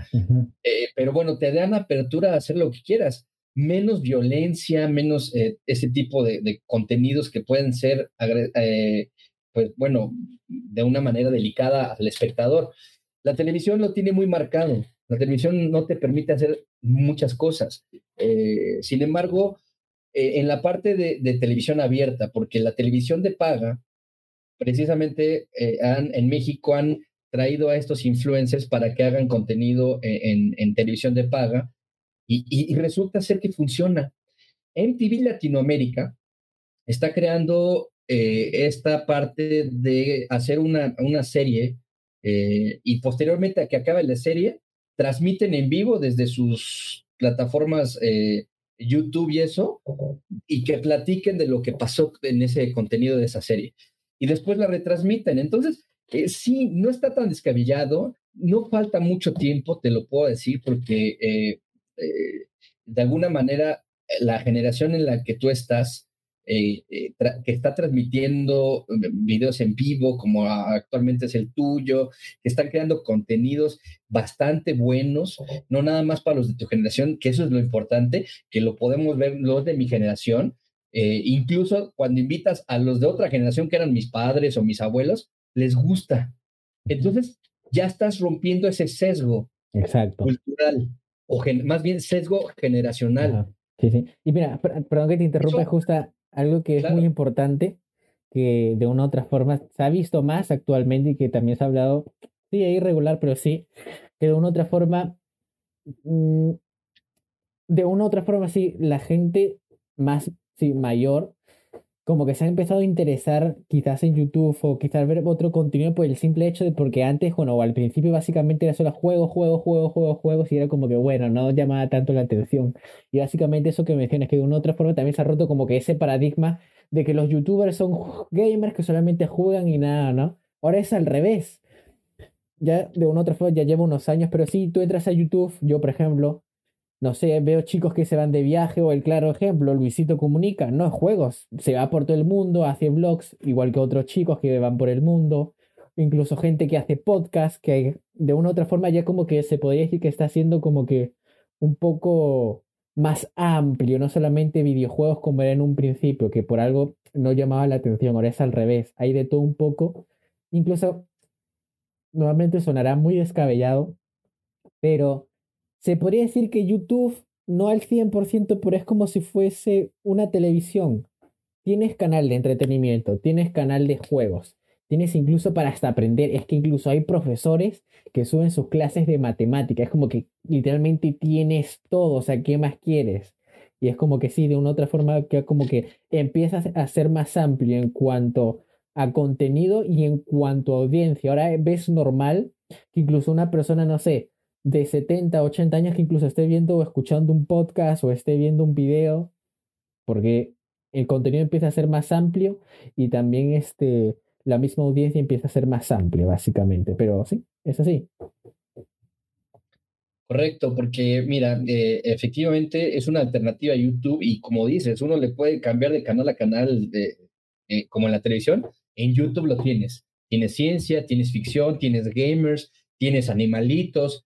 Eh, pero bueno, te dan apertura a hacer lo que quieras. Menos violencia, menos eh, ese tipo de, contenidos que pueden ser, pues bueno, de una manera delicada al espectador. La televisión lo tiene muy marcado. La televisión no te permite hacer muchas cosas. sin embargo, eh, en la parte de, televisión abierta, porque la televisión de paga, precisamente eh, en México han traído a estos influencers para que hagan contenido eh, en, televisión de paga y, resulta ser que funciona. MTV Latinoamérica está creando esta parte de hacer una, una serie y posteriormente a que acabe la serie, transmiten en vivo desde sus plataformas YouTube y eso, y que platiquen de lo que pasó en ese contenido de esa serie. Y después la retransmiten. Entonces, eh, sí, no está tan descabellado, no falta mucho tiempo, te lo puedo decir, porque eh, eh, de alguna manera la generación en la que tú estás eh, eh, que está transmitiendo eh, videos en vivo, como actualmente es el tuyo, que están creando contenidos bastante buenos, no nada más para los de tu generación, que eso es lo importante, que lo podemos ver los de mi generación, incluso cuando invitas a los de otra generación, que eran mis padres o mis abuelos, les gusta. Entonces, ya estás rompiendo ese sesgo Exacto. cultural, o más bien sesgo generacional. Sí, sí. Y mira, perdón que te interrumpa, justa algo que es muy importante, que de una u otra forma se ha visto más actualmente y que también se ha hablado, sí, es irregular, pero sí, que de una u otra forma, mm, de una u otra forma, sí, la gente más sí, mayor como que se ha empezado a interesar quizás en YouTube o quizás ver otro contenido por el simple hecho de porque antes, bueno, al principio básicamente era solo juegos, juegos, juegos, juegos, juegos y era como que bueno, no llamaba tanto la atención. Y básicamente eso que mencionas, que de una u otra forma también se ha roto como que ese paradigma de que los youtubers son gamers que solamente juegan y nada, ¿no? Ahora es al revés. Ya de una otra forma ya llevo unos años, pero sí, tú entras a YouTube, yo por ejemplo, no sé, veo chicos que se van de viaje o el claro ejemplo, Luisito Comunica, no es juegos, se va por todo el mundo, hace vlogs, igual que otros chicos que van por el mundo, incluso gente que hace podcast, que de una u otra forma ya como que se podría decir que está haciendo como que un poco más amplio, no solamente videojuegos como era en un principio, que por algo no llamaba la atención, ahora es al revés, hay de todo un poco, incluso nuevamente sonará muy descabellado, pero se podría decir que YouTube no al 100%, pero es como si fuese una televisión. Tienes canal de entretenimiento, tienes canal de juegos, tienes incluso para hasta aprender. Es que incluso hay profesores que suben sus clases de matemática. Es como que literalmente tienes todo, o sea, ¿qué más quieres? Y es como que sí, de una otra forma, que como que empiezas a ser más amplio en cuanto a contenido y en cuanto a audiencia. Ahora ves normal que incluso una persona, no sé, de 70, 80 años que incluso esté viendo o escuchando un podcast o esté viendo un video, porque el contenido empieza a ser más amplio y también este, la misma audiencia empieza a ser más amplia, básicamente. Pero sí, es así. Correcto, porque mira, eh, efectivamente es una alternativa a YouTube y como dices, uno le puede cambiar de canal a canal de, eh, como en la televisión, en YouTube lo tienes. Tienes ciencia, tienes ficción, tienes gamers, tienes animalitos.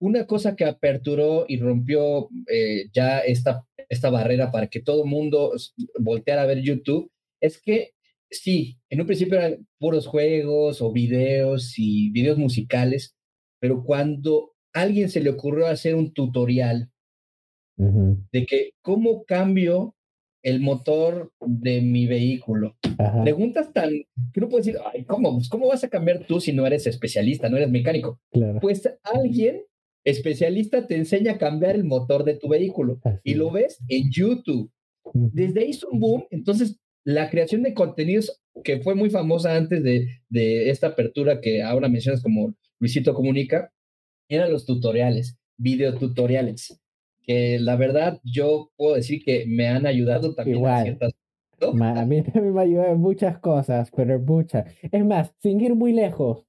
Una cosa que aperturó y rompió eh, ya esta, esta barrera para que todo el mundo volteara a ver YouTube es que sí, en un principio eran puros juegos o videos y videos musicales, pero cuando alguien se le ocurrió hacer un tutorial de que cómo cambio el motor de mi vehículo. Preguntas tan que no puedes decir, ay, ¿cómo? Pues, ¿Cómo vas a cambiar tú si no eres especialista, no eres mecánico? Pues alguien especialista te enseña a cambiar el motor de tu vehículo y lo ves en YouTube. Desde ahí es un boom. Entonces, la creación de contenidos que fue muy famosa antes de, de esta apertura que ahora mencionas como Luisito Comunica, eran los tutoriales, videotutoriales, que la verdad yo puedo decir que me han ayudado también Igual. ciertas a mí también me ayudado en muchas cosas, pero en muchas. Es más, sin ir muy lejos,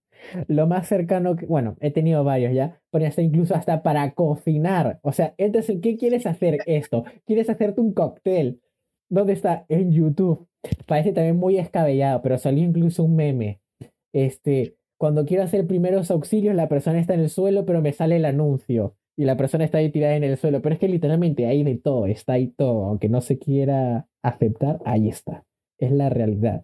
lo más cercano que, bueno, he tenido varios ya, pero hasta incluso hasta para cocinar. O sea, entonces, ¿qué quieres hacer esto? ¿Quieres hacerte un cóctel? ¿Dónde está? En YouTube. Parece también muy escabellado, pero salió incluso un meme. Este, cuando quiero hacer primeros auxilios, la persona está en el suelo, pero me sale el anuncio. Y la persona está ahí tirada en el suelo. Pero es que literalmente hay de todo, está ahí todo. Aunque no se quiera aceptar, ahí está. Es la realidad.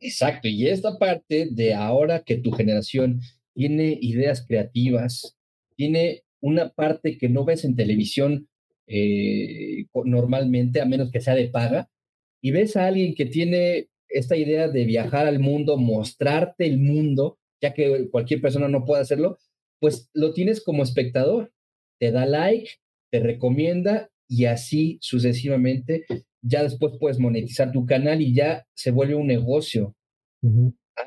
Exacto. Y esta parte de ahora que tu generación tiene ideas creativas, tiene una parte que no ves en televisión eh, normalmente, a menos que sea de paga, y ves a alguien que tiene esta idea de viajar al mundo, mostrarte el mundo, ya que cualquier persona no puede hacerlo, pues lo tienes como espectador. Te da like, te recomienda y así sucesivamente. Ya después puedes monetizar tu canal y ya se vuelve un negocio.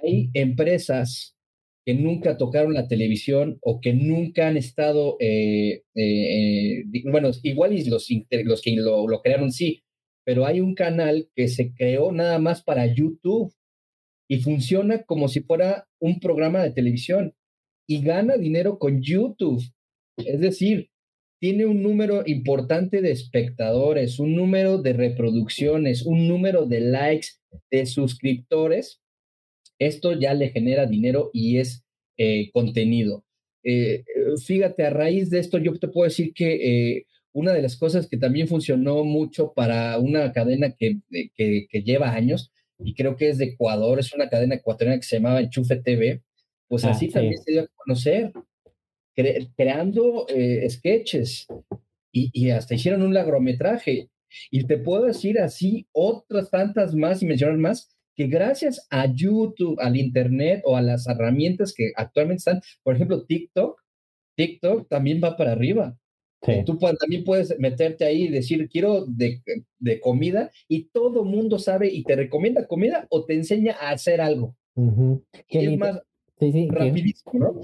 Hay empresas que nunca tocaron la televisión o que nunca han estado, eh, eh, bueno, igual y los, los que lo, lo crearon sí, pero hay un canal que se creó nada más para YouTube y funciona como si fuera un programa de televisión y gana dinero con YouTube. Es decir, tiene un número importante de espectadores, un número de reproducciones, un número de likes, de suscriptores. Esto ya le genera dinero y es eh, contenido. Eh, fíjate, a raíz de esto yo te puedo decir que eh, una de las cosas que también funcionó mucho para una cadena que, que, lleva años, y creo que es de Ecuador, es una cadena ecuatoriana que se llamaba Enchufe TV, pues ah, así también se dio a conocer, creando eh, sketches y, y, hasta hicieron un largometraje. Y te puedo decir así otras tantas más y mencionar más, que gracias a YouTube, al Internet o a las herramientas que actualmente están, por ejemplo, TikTok, TikTok también va para arriba. Tú también puedes meterte ahí y decir, quiero de, de, comida y todo mundo sabe y te recomienda comida o te enseña a hacer algo. es más sí, sí, rapidísimo, ¿no?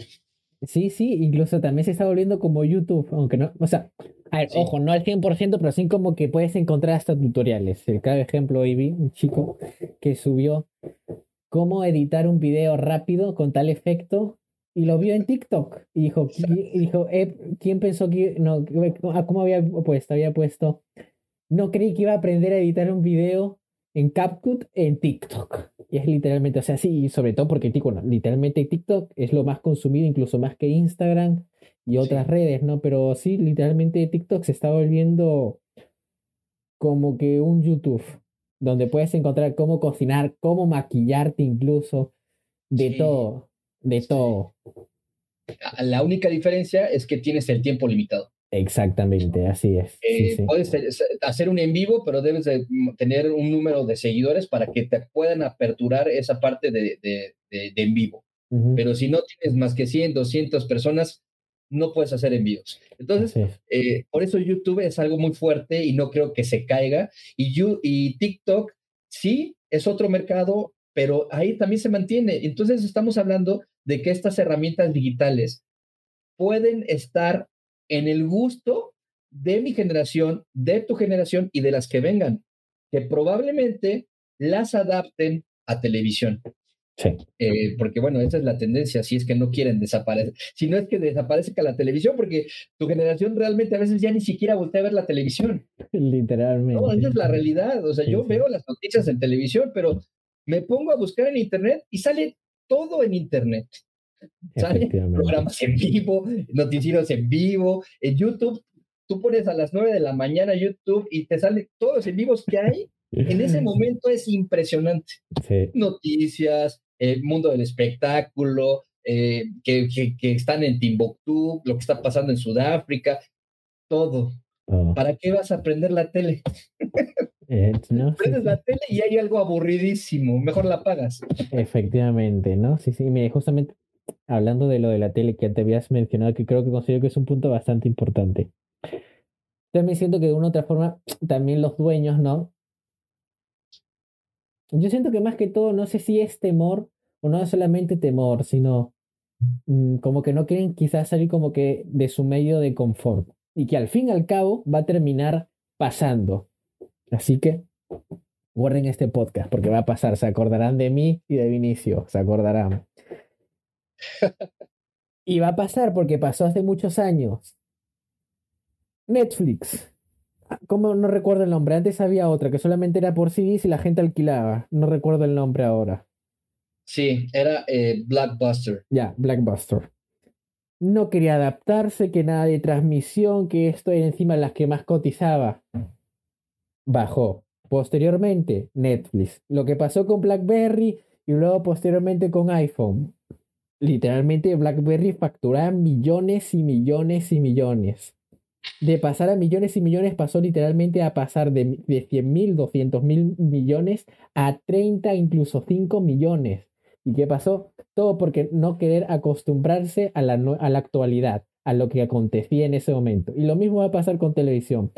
Sí, sí, incluso también se está volviendo como YouTube, aunque no, o sea, a ver, ojo, no al 100%, pero sí como que puedes encontrar hasta tutoriales. El claro ejemplo, hoy vi un chico que subió cómo editar un video rápido con tal efecto y lo vio en TikTok y dijo, dijo eh, ¿quién pensó que no, ah, cómo había puesto? Había puesto, no creí que iba a aprender a editar un video en CapCut en TikTok. Y es literalmente, o sea, sí, sobre todo porque bueno, literalmente TikTok es lo más consumido, incluso más que Instagram y otras redes, ¿no? Pero sí, literalmente TikTok se está volviendo como que un YouTube, donde puedes encontrar cómo cocinar, cómo maquillarte incluso, de todo de todo. La única diferencia es que tienes el tiempo limitado. Exactamente, así es. Eh, puedes hacer un en vivo, pero debes de tener un número de seguidores para que te puedan aperturar esa parte de, de, en vivo. Pero si no tienes más que 100, 200 personas, no puedes hacer envíos. Entonces, eh, por eso YouTube es algo muy fuerte y no creo que se caiga. Y, y TikTok sí es otro mercado, pero ahí también se mantiene. Entonces, estamos hablando de que estas herramientas digitales pueden estar en el gusto de mi generación, de tu generación y de las que vengan. que probablemente las adapten a televisión. Sí. Eh, porque bueno, esa es la tendencia, si es que no quieren desaparecer, si no es que desaparezca la televisión, porque tu generación realmente a veces ya ni siquiera voltea a ver la televisión. Literalmente. No, esa es la realidad, o sea, yo veo las noticias en televisión, pero me pongo a buscar en internet y sale todo en internet. Sale programas en vivo, noticieros en vivo, en YouTube. Tú pones a las 9 de la mañana YouTube y te sale todos los en vivos que hay. En ese momento es impresionante. Noticias, el mundo del espectáculo, eh, que, que, están en Timbuktu, lo que está pasando en Sudáfrica, todo. Oh. ¿Para qué vas a prender la tele? Eh, Prendes la tele y hay algo aburridísimo, mejor la pagas. Efectivamente, ¿no? Sí, sí, mire, justamente hablando de lo de la tele que te habías mencionado, que creo que considero que es un punto bastante importante. También siento que de una u otra forma, también los dueños, ¿no? Yo siento que más que todo, no sé si es temor o no es solamente temor, sino mm, como que no quieren quizás salir como que de su medio de confort y que al fin y al cabo va a terminar pasando. Así que guarden este podcast porque va a pasar, se acordarán de mí y de Vinicio, se acordarán. Y va a pasar porque pasó hace muchos años. Netflix. Ah, ¿Cómo no recuerdo el nombre? Antes había otra que solamente era por CDs y la gente alquilaba. No recuerdo el nombre ahora. Sí, era eh, Blackbuster. Ya, Blackbuster. No quería adaptarse, que nada de transmisión, que esto era encima las que más cotizaba. Bajó. Posteriormente, Netflix. Lo que pasó con BlackBerry y luego posteriormente con iPhone. Literalmente BlackBerry facturaba millones y millones y millones de pasar a millones y millones pasó literalmente a pasar de, de 100 mil, 200 mil millones a 30, incluso 5 millones. ¿Y qué pasó? Todo porque no querer acostumbrarse a la, a la actualidad, a lo que acontecía en ese momento. Y lo mismo va a pasar con televisión.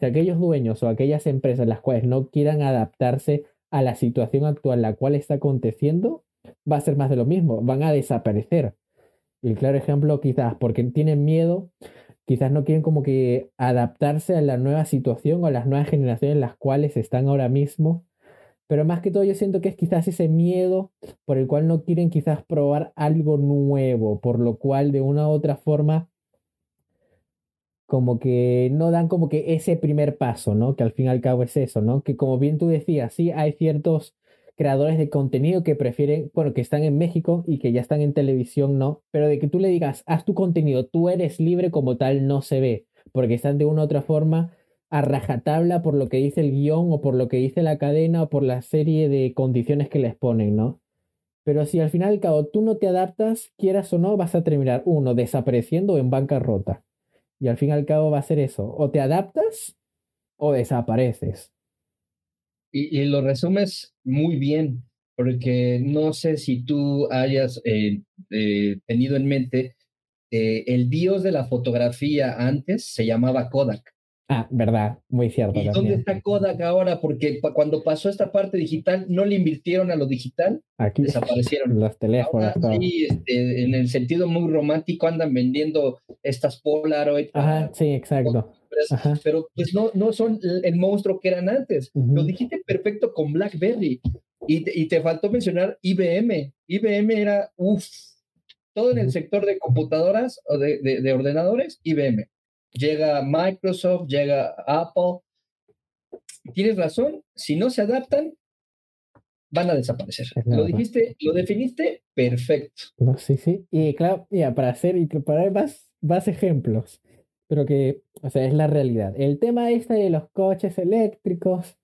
Si aquellos dueños o aquellas empresas las cuales no quieran adaptarse a la situación actual, la cual está aconteciendo, va a ser más de lo mismo, van a desaparecer. Y el claro ejemplo quizás porque tienen miedo quizás no quieren como que adaptarse a la nueva situación o a las nuevas generaciones en las cuales están ahora mismo. Pero más que todo yo siento que es quizás ese miedo por el cual no quieren quizás probar algo nuevo, por lo cual de una u otra forma como que no dan como que ese primer paso, ¿no? Que al fin y al cabo es eso, ¿no? Que como bien tú decías, sí hay ciertos creadores de contenido que prefieren, bueno, que están en México y que ya están en televisión, no, pero de que tú le digas, haz tu contenido, tú eres libre como tal, no se ve, porque están de una u otra forma a rajatabla por lo que dice el guion o por lo que dice la cadena o por la serie de condiciones que les ponen, ¿no? Pero si al final al cabo tú no te adaptas, quieras o no, vas a terminar, uno, desapareciendo o en bancarrota. Y al fin y al cabo va a ser eso, o te adaptas o desapareces. Y, lo resumes muy bien, porque no sé si tú hayas eh, eh, tenido en mente, eh, el dios de la fotografía antes se llamaba Kodak. Ah, verdad, muy cierto. ¿Y dónde está Kodak ahora? Porque cuando pasó esta parte digital, no le invirtieron a lo digital, Aquí, desaparecieron. Los teléfonos. sí, este, en el sentido muy romántico andan vendiendo estas Polaroid. Ajá, sí, exacto. Pero pues no, no son el monstruo que eran antes. Lo dijiste perfecto con BlackBerry. Y y te faltó mencionar IBM. IBM era, uff, todo en el sector de computadoras o de, de ordenadores, IBM llega Microsoft, llega Apple. Tienes razón, si no se adaptan, van a desaparecer. Lo dijiste, lo definiste perfecto. sí, sí. Y claro, ya, para hacer y preparar más, más ejemplos, pero que, o sea, es la realidad. El tema este de los coches eléctricos,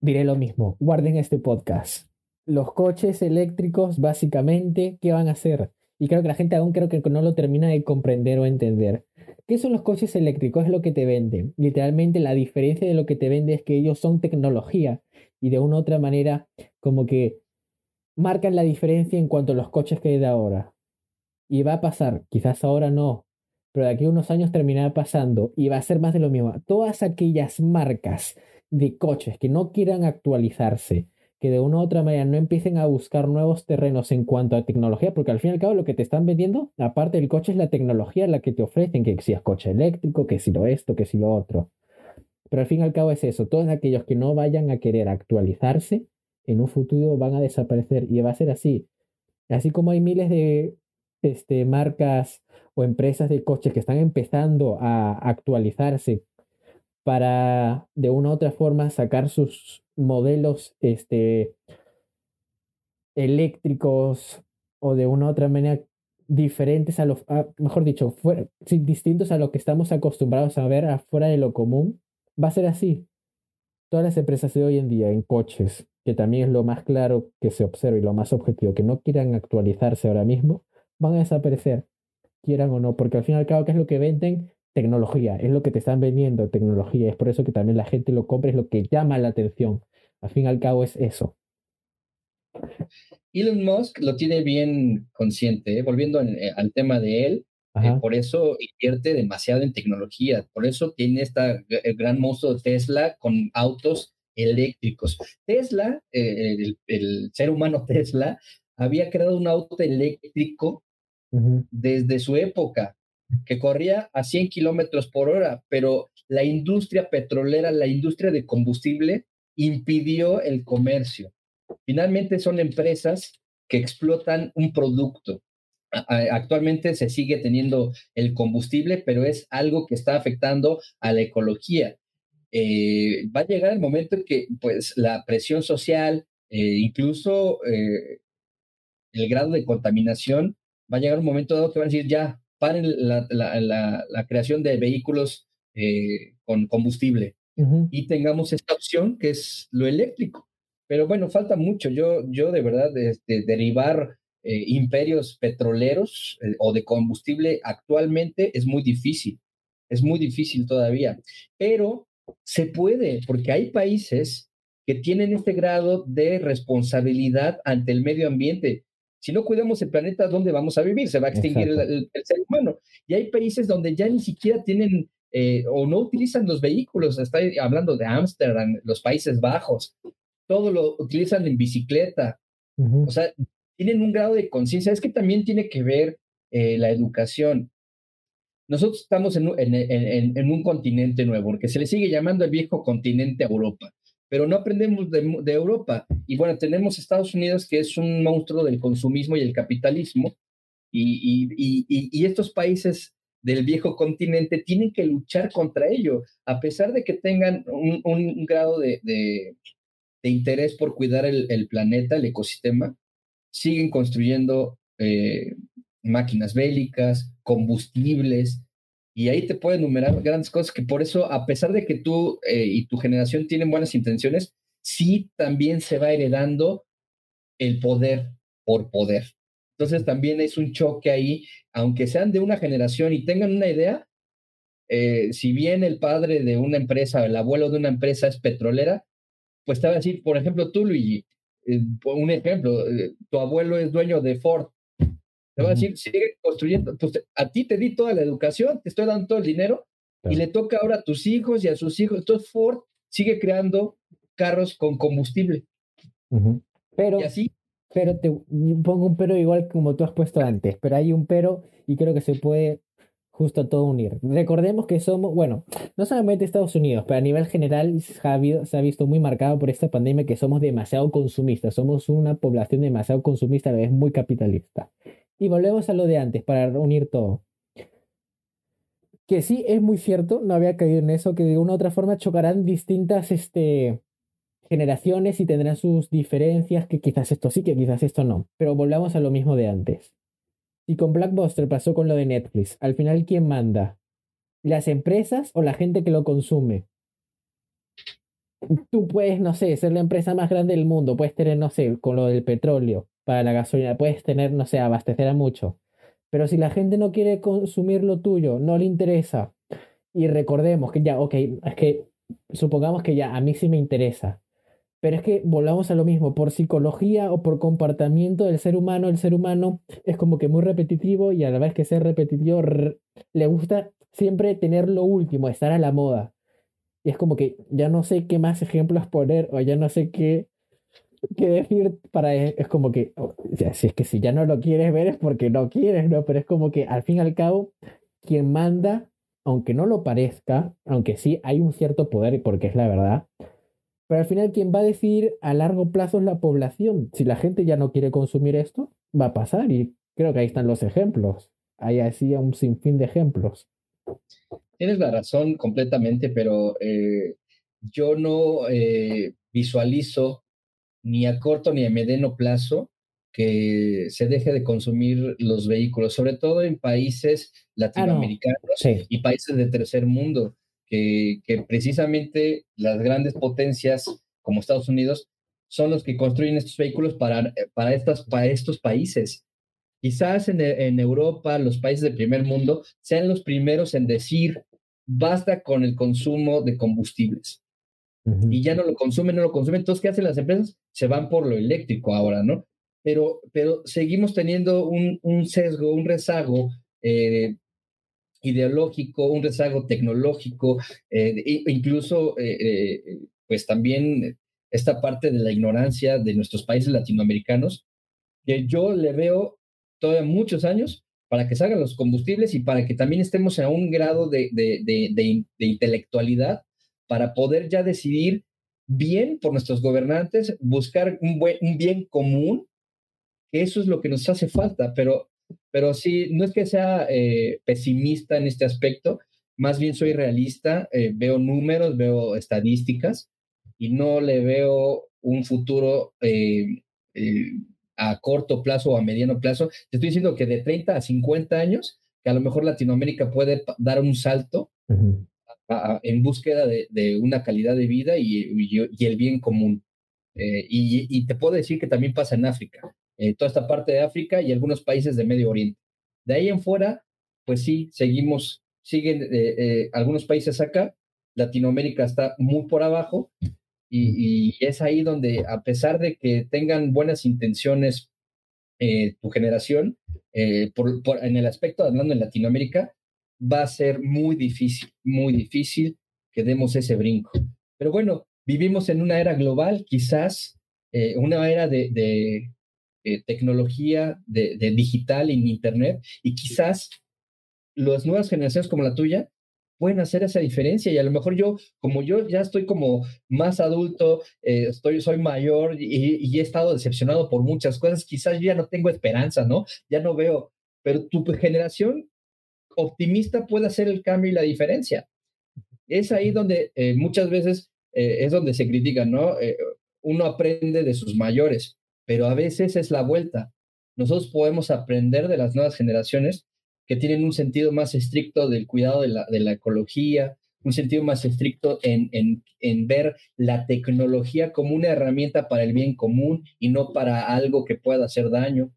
diré lo mismo, guarden este podcast. Los coches eléctricos, básicamente, ¿qué van a hacer? Y creo que la gente aún creo que no lo termina de comprender o entender. ¿Qué son los coches eléctricos? Es lo que te venden. Literalmente la diferencia de lo que te vende es que ellos son tecnología y de una u otra manera como que marcan la diferencia en cuanto a los coches que hay de ahora. Y va a pasar, quizás ahora no, pero de aquí a unos años terminará pasando y va a ser más de lo mismo. Todas aquellas marcas de coches que no quieran actualizarse, que de una u otra manera no empiecen a buscar nuevos terrenos en cuanto a tecnología, porque al fin y al cabo lo que te están vendiendo, aparte del coche, es la tecnología la que te ofrecen, que si es coche eléctrico, que si lo esto, que si lo otro. Pero al fin y al cabo es eso, todos aquellos que no vayan a querer actualizarse, en un futuro van a desaparecer y va a ser así. Así como hay miles de este, marcas o empresas de coches que están empezando a actualizarse para de una u otra forma sacar sus modelos este, eléctricos o de una u otra manera diferentes a lo, mejor dicho, distintos a lo que estamos acostumbrados a ver afuera de lo común, va a ser así. Todas las empresas de hoy en día en coches, que también es lo más claro que se observa y lo más objetivo, que no quieran actualizarse ahora mismo, van a desaparecer, quieran o no, porque al fin y al cabo, ¿qué es lo que venden? Tecnología, es lo que te están vendiendo, tecnología, es por eso que también la gente lo compra, es lo que llama la atención. Al fin y al cabo es eso. Elon Musk lo tiene bien consciente, ¿eh? volviendo eh, al tema de él, eh, por eso invierte demasiado en tecnología, por eso tiene esta gran monstruo Tesla con autos eléctricos. Tesla, el, ser humano Tesla, había creado un auto eléctrico desde su época, que corría a 100 kilómetros por hora, pero la industria petrolera, la industria de combustible, impidió el comercio. Finalmente son empresas que explotan un producto. Actualmente se sigue teniendo el combustible, pero es algo que está afectando a la ecología. Eh, va a llegar el momento en que pues, la presión social, eh, incluso eh, el grado de contaminación, va a llegar un momento dado que van a decir ya, paren la, creación de vehículos con combustible y tengamos esta opción que es lo eléctrico. Pero bueno, falta mucho. Yo, yo de verdad, este, derivar eh, imperios petroleros eh, o de combustible actualmente es muy difícil. Es muy difícil todavía. Pero se puede, porque hay países que tienen este grado de responsabilidad ante el medio ambiente. Si no cuidamos el planeta, ¿dónde vamos a vivir? Se va a extinguir el, ser humano. Y hay países donde ya ni siquiera tienen eh, o no utilizan los vehículos. Estoy hablando de Ámsterdam, los Países Bajos todo lo utilizan en bicicleta. O sea, tienen un grado de conciencia. Es que también tiene que ver eh, la educación. Nosotros estamos en, en, un continente nuevo, porque se le sigue llamando el viejo continente Europa, pero no aprendemos de, Europa. Y bueno, tenemos Estados Unidos, que es un monstruo del consumismo y el capitalismo, y, y, y, estos países del viejo continente tienen que luchar contra ello, a pesar de que tengan un, un grado de, de interés por cuidar el, planeta, el ecosistema, siguen construyendo eh, máquinas bélicas, combustibles, y ahí te puedo enumerar grandes cosas que por eso, a pesar de que tú eh, y tu generación tienen buenas intenciones, sí también se va heredando el poder por poder. Entonces también es un choque ahí, aunque sean de una generación y tengan una idea, eh, si bien el padre de una empresa, el abuelo de una empresa es petrolera, pues te va a decir, por ejemplo, tú, Luigi, eh, un ejemplo, tu abuelo es dueño de Ford. Te va a decir, sigue construyendo. Pues a ti te di toda la educación, te estoy dando todo el dinero y le toca ahora a tus hijos y a sus hijos. Entonces Ford sigue creando carros con combustible. Pero, así. Pero te pongo un pero igual como tú has puesto antes, pero hay un pero y creo que se puede justo todo unir. Recordemos que somos, bueno, no solamente Estados Unidos, pero a nivel general se ha, se ha visto muy marcado por esta pandemia que somos demasiado consumistas, somos una población demasiado consumista, a la vez muy capitalista. Y volvemos a lo de antes para unir todo. Que sí, es muy cierto, no había caído en eso, que de una u otra forma chocarán distintas este, generaciones y tendrán sus diferencias, que quizás esto sí, que quizás esto no. Pero volvamos a lo mismo de antes. Y con Blackbuster pasó con lo de Netflix. Al final, ¿quién manda? ¿Las empresas o la gente que lo consume? Tú puedes, no sé, ser la empresa más grande del mundo. Puedes tener, no sé, con lo del petróleo para la gasolina. Puedes tener, no sé, abastecer a mucho. Pero si la gente no quiere consumir lo tuyo, no le interesa. Y recordemos que ya, ok, es que supongamos que ya a mí sí me interesa. Pero es que volvamos a lo mismo, por psicología o por comportamiento del ser humano, el ser humano es como que muy repetitivo y a la vez que ser repetitivo le gusta siempre tener lo último, estar a la moda. Y es como que ya no sé qué más ejemplos poner o ya no sé qué, qué decir para... E, es como que, si es que si ya no lo quieres ver es porque no quieres, ¿no? Pero es como que al fin y al cabo, quien manda aunque no lo parezca, aunque sí hay un cierto poder, porque es la verdad, pero al final quien va a decidir a largo plazo es la población. Si la gente ya no quiere consumir esto, va a pasar y creo que ahí están los ejemplos. Hay así un sinfín de ejemplos. Tienes la razón completamente, pero eh, yo no eh, visualizo ni a corto ni a mediano plazo que se deje de consumir los vehículos, sobre todo en países ah, latinoamericanos y países de tercer mundo, que, que, precisamente las grandes potencias como Estados Unidos son los que construyen estos vehículos para, para, estas, para estos países. Quizás en, en Europa, los países del primer mundo sean los primeros en decir, basta con el consumo de combustibles. Y ya no lo consumen, no lo consumen. Entonces, ¿qué hacen las empresas? Se van por lo eléctrico ahora, ¿no? Pero, pero seguimos teniendo un, un sesgo, un rezago eh, ideológico, un rezago tecnológico, eh, incluso, eh, pues también esta parte de la ignorancia de nuestros países latinoamericanos, que yo le veo todavía muchos años para que salgan los combustibles y para que también estemos a un grado de, de, de intelectualidad para poder ya decidir bien por nuestros gobernantes, buscar un, bien común, eso es lo que nos hace falta, pero, pero sí, no es que sea eh, pesimista en este aspecto, más bien soy realista, eh, veo números, veo estadísticas y no le veo un futuro eh, a corto plazo o a mediano plazo. Te estoy diciendo que de 30 a 50 años, que a lo mejor Latinoamérica puede dar un salto en búsqueda de, una calidad de vida y, y, el bien común. Eh, y, te puedo decir que también pasa en África, eh, toda esta parte de África y algunos países de Medio Oriente. De ahí en fuera, pues sí, seguimos, siguen eh, algunos países acá, Latinoamérica está muy por abajo y, es ahí donde, a pesar de que tengan buenas intenciones tu generación, por, en el aspecto hablando en Latinoamérica, va a ser muy difícil, muy difícil que demos ese brinco. Pero bueno, vivimos en una era global, quizás eh, una era de, eh, tecnología, de, digital en Internet, y quizás las nuevas generaciones como la tuya pueden hacer esa diferencia y a lo mejor yo, como yo ya estoy como más adulto, eh, estoy, soy mayor y, y, he estado decepcionado por muchas cosas, quizás yo ya no tengo esperanza, ¿no? Ya no veo, pero tu generación optimista puede hacer el cambio y la diferencia. Es ahí donde eh, muchas veces eh, es donde se critica, ¿no? Eh, uno aprende de sus mayores, pero a veces es la vuelta. Nosotros podemos aprender de las nuevas generaciones que tienen un sentido más estricto del cuidado de la, de la ecología, un sentido más estricto en, en, en, ver la tecnología como una herramienta para el bien común y no para algo que pueda hacer daño.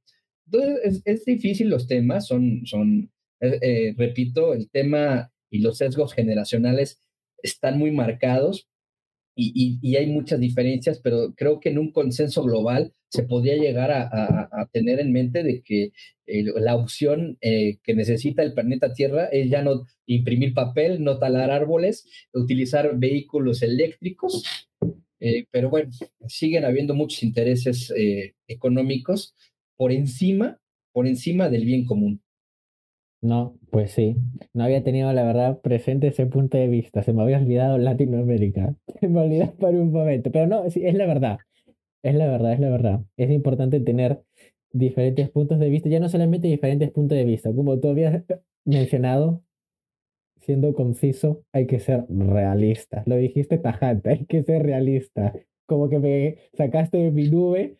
Entonces, es, es difícil los temas, son, son, eh, eh, repito, el tema y los sesgos generacionales están muy marcados y, hay muchas diferencias, pero creo que en un consenso global se podría llegar a, tener en mente de que eh, la opción que necesita el planeta Tierra es ya no imprimir papel, no talar árboles, utilizar vehículos eléctricos. pero bueno, siguen habiendo muchos intereses económicos por encima, por encima del bien común. No, pues sí. No había tenido la verdad presente ese punto de vista. Se me había olvidado Latinoamérica. Se me olvidó por un momento. Pero no, sí, es la verdad. Es la verdad, es la verdad. Es importante tener diferentes puntos de vista. Ya no solamente diferentes puntos de vista. Como tú habías mencionado, siendo conciso, hay que ser realista. Lo dijiste tajante, hay que ser realista. Como que me sacaste de mi nube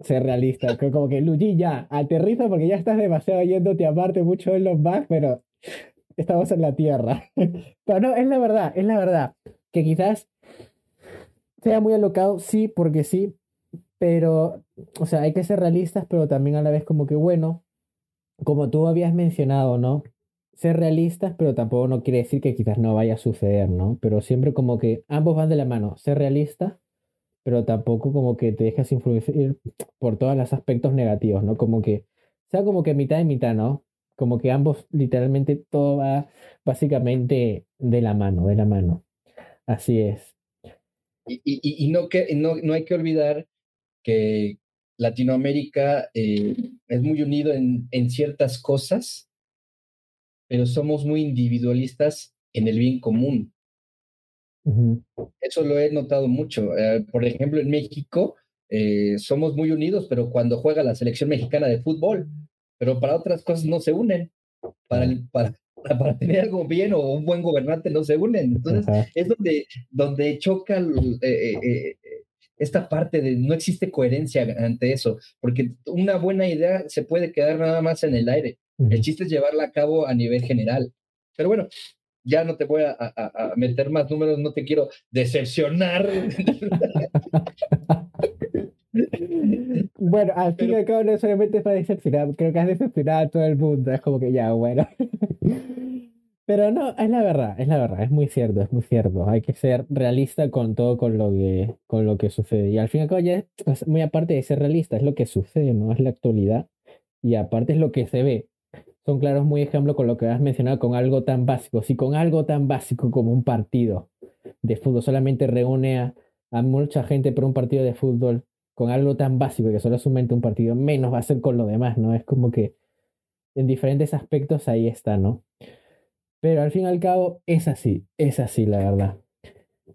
ser realista. Como que, Luigi, ya, aterriza porque ya estás demasiado yéndote aparte mucho en los bugs, pero estamos en la Tierra. pero no, es la verdad, es la verdad. Que quizás sea muy alocado, sí, porque sí, pero, o sea, hay que ser realistas, pero también a la vez como que, bueno, como tú habías mencionado, ¿no? Ser realistas, pero tampoco no quiere decir que quizás no vaya a suceder, ¿no? Pero siempre como que ambos van de la mano, ser realista pero tampoco como que te dejas influir por todos los aspectos negativos, ¿no? Como que sea como que mitad y mitad, ¿no? Como que ambos, literalmente, todo va básicamente de la mano, de la mano. Así es. Y, y, y no, que, no, no hay que olvidar que Latinoamérica eh, es muy unido en, en ciertas cosas, pero somos muy individualistas en el bien común. Eso lo he notado mucho. Eh, por ejemplo, en México eh, somos muy unidos, pero cuando juega la selección mexicana de fútbol, pero para otras cosas no se unen. Para, para, para tener algo bien o un buen gobernante no se unen. Entonces, es donde, donde choca eh, esta parte de no existe coherencia ante eso, porque una buena idea se puede quedar nada más en el aire. El chiste es llevarla a cabo a nivel general. Pero bueno, ya no te voy a, meter más números, no te quiero decepcionar. bueno, al fin y al cabo no solamente es para decepcionar, creo que has decepcionado a todo el mundo, es como que ya, bueno. Pero no, es la verdad, es la verdad, es muy cierto, es muy cierto. Hay que ser realista con todo con lo que, con lo que sucede. Y al fin y al cabo ya es muy aparte de ser realista, es lo que sucede, no es la actualidad. Y aparte es lo que se ve son claros muy ejemplo con lo que has mencionado con algo tan básico. Si con algo tan básico como un partido de fútbol solamente reúne a, mucha gente por un partido de fútbol, con algo tan básico que solo es un partido, menos va a ser con lo demás, ¿no? Es como que en diferentes aspectos ahí está, ¿no? Pero al fin y al cabo es así, es así la verdad.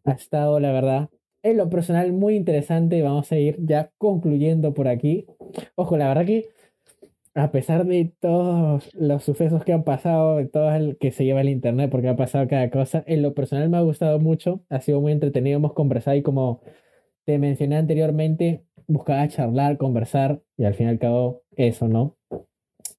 Ha estado, la verdad, en lo personal muy interesante. Vamos a ir ya concluyendo por aquí. Ojo, la verdad que a pesar de todos los sucesos que han pasado, de todo el que se lleva el internet, porque ha pasado cada cosa, en lo personal me ha gustado mucho, ha sido muy entretenido, hemos conversado y como te mencioné anteriormente, buscaba charlar, conversar y al fin y al cabo eso, ¿no?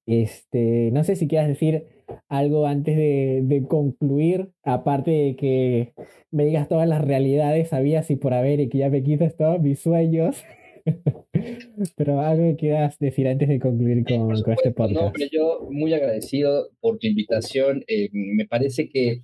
Este, no sé si quieras decir algo antes de, de concluir, aparte de que me digas todas las realidades, sabías y por haber y que ya me quitas todos mis sueños. Pero algo que quieras decir antes de concluir con, este podcast. No, yo muy agradecido por tu invitación. Eh, me parece que eh,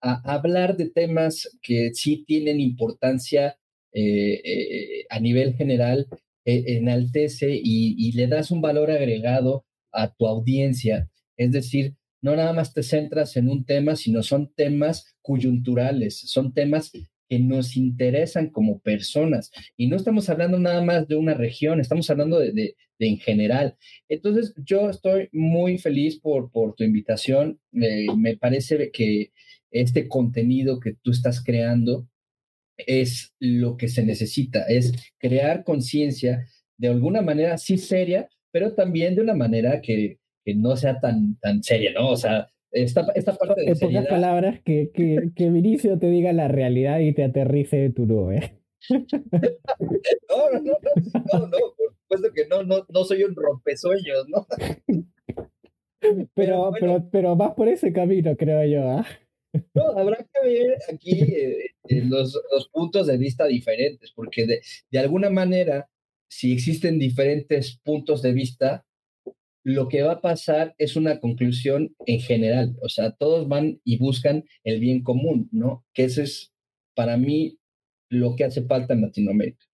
hablar de temas que sí tienen importancia eh, a nivel general enaltece y, y le das un valor agregado a tu audiencia. Es decir, no nada más te centras en un tema, sino son temas coyunturales, son temas que nos interesan como personas. Y no estamos hablando nada más de una región, estamos hablando de, de, en general. Entonces, yo estoy muy feliz por, por tu invitación. me parece que este contenido que tú estás creando es lo que se necesita, es crear conciencia de alguna manera sí seria, pero también de una manera que, que no sea tan, tan seria, ¿no? O sea, esta, esta parte de en pocas palabras, que, que, que Vinicio te diga la realidad y te aterrice de tu nube. no, no, no, no, no, por supuesto que no, no, no soy un rompesueños, ¿no? Pero, pero, pero, vas por ese camino, creo yo. ¿ah? No, habrá que ver aquí eh, eh, los, los, puntos de vista diferentes, porque de, de alguna manera, si existen diferentes puntos de vista, lo que va a pasar es una conclusión en general, o sea, todos van y buscan el bien común, ¿no? Que eso es para mí lo que hace falta en Latinoamérica.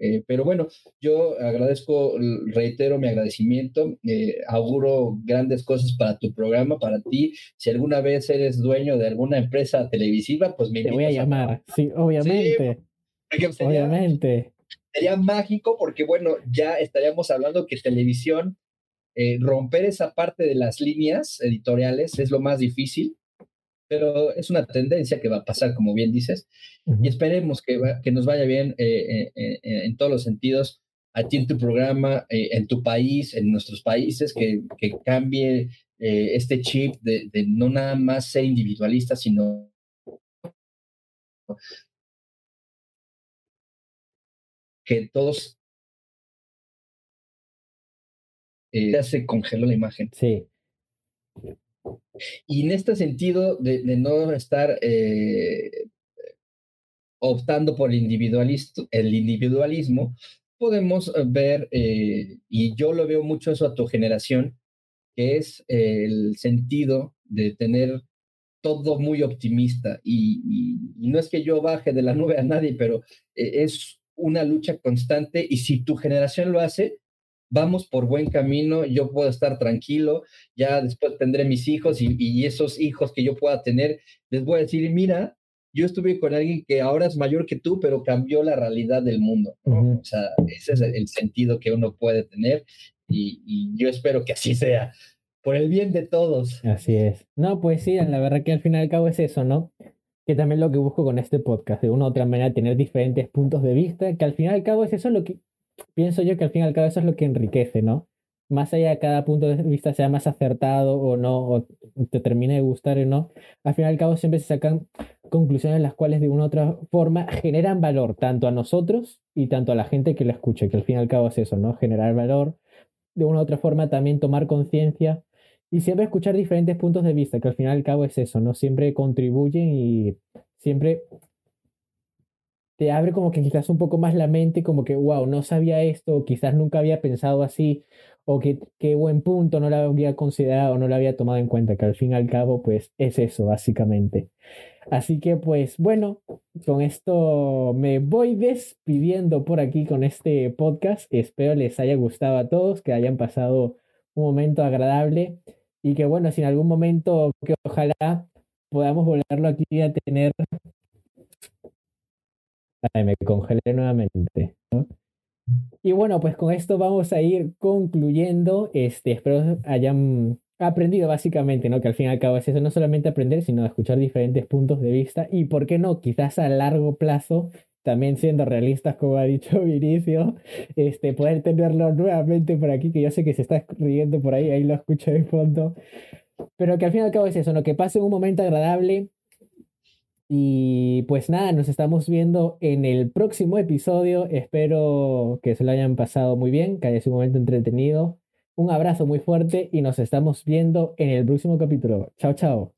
Eh, pero bueno, yo agradezco, reitero mi agradecimiento, eh, auguro grandes cosas para tu programa, para ti. Si alguna vez eres dueño de alguna empresa televisiva, pues me Te voy a llamar, sí, obviamente. obviamente. Sería mágico porque, bueno, ya estaríamos hablando que televisión eh, romper esa parte de las líneas editoriales es lo más difícil, pero es una tendencia que va a pasar, como bien dices, y esperemos que, que, nos vaya bien eh, eh, en todos los sentidos, a ti en tu programa, en tu país, en nuestros países, que, que cambie este chip de, de no nada más ser individualista, sino que todos eh, ya se congeló la imagen. Sí. Y en este sentido de, no estar eh, optando por el, el individualismo, podemos ver, eh, y yo lo veo mucho eso a tu generación, que es el sentido de tener todo muy optimista. Y, y, no es que yo baje de la nube a nadie, pero es una lucha constante y si tu generación lo hace, vamos por buen camino, yo puedo estar tranquilo, ya después tendré mis hijos y, esos hijos que yo pueda tener, les voy a decir, mira, yo estuve con alguien que ahora es mayor que tú, pero cambió la realidad del mundo. O sea, ese es el sentido que uno puede tener y, yo espero que así sea, por el bien de todos. Así es. No, pues sí, la verdad que al fin y al cabo es eso, ¿no? Que también lo que busco con este podcast, de una u otra manera, tener diferentes puntos de vista, que al fin y al cabo es eso lo que pienso yo que al fin y al cabo eso es lo que enriquece, ¿no? Más allá de cada punto de vista sea más acertado o no, o te termine de gustar o no, al fin y al cabo siempre se sacan conclusiones las cuales de una u otra forma generan valor tanto a nosotros y tanto a la gente que la escuche, que al fin y al cabo es eso, ¿no? Generar valor, de una u otra forma también tomar conciencia y siempre escuchar diferentes puntos de vista, que al final y al cabo es eso, ¿no? Siempre contribuyen y siempre te abre como que quizás un poco más la mente, como que, wow, no sabía esto, quizás nunca había pensado así, o que qué buen punto, no lo había considerado, no lo había tomado en cuenta, que al fin y al cabo, pues es eso, básicamente. Así que, pues bueno, con esto me voy despidiendo por aquí con este podcast. Espero les haya gustado a todos, que hayan pasado un momento agradable y que bueno, si en algún momento que ojalá podamos volverlo aquí a tener. Ay, me congelé nuevamente. Y bueno, pues con esto vamos a ir concluyendo. Este, espero hayan aprendido básicamente, ¿no? Que al fin y al cabo es eso, no solamente aprender, sino escuchar diferentes puntos de vista y, ¿por qué no? Quizás a largo plazo también siendo realistas, como ha dicho Vinicio, este, poder tenerlo nuevamente por aquí, que yo sé que se está riendo por ahí, ahí lo escucho de fondo, pero que al fin y al cabo es eso, ¿no? que pase un momento agradable y pues nada, nos estamos viendo en el próximo episodio, espero que se lo hayan pasado muy bien, que haya sido un momento entretenido, un abrazo muy fuerte y nos estamos viendo en el próximo capítulo. Chao, chao.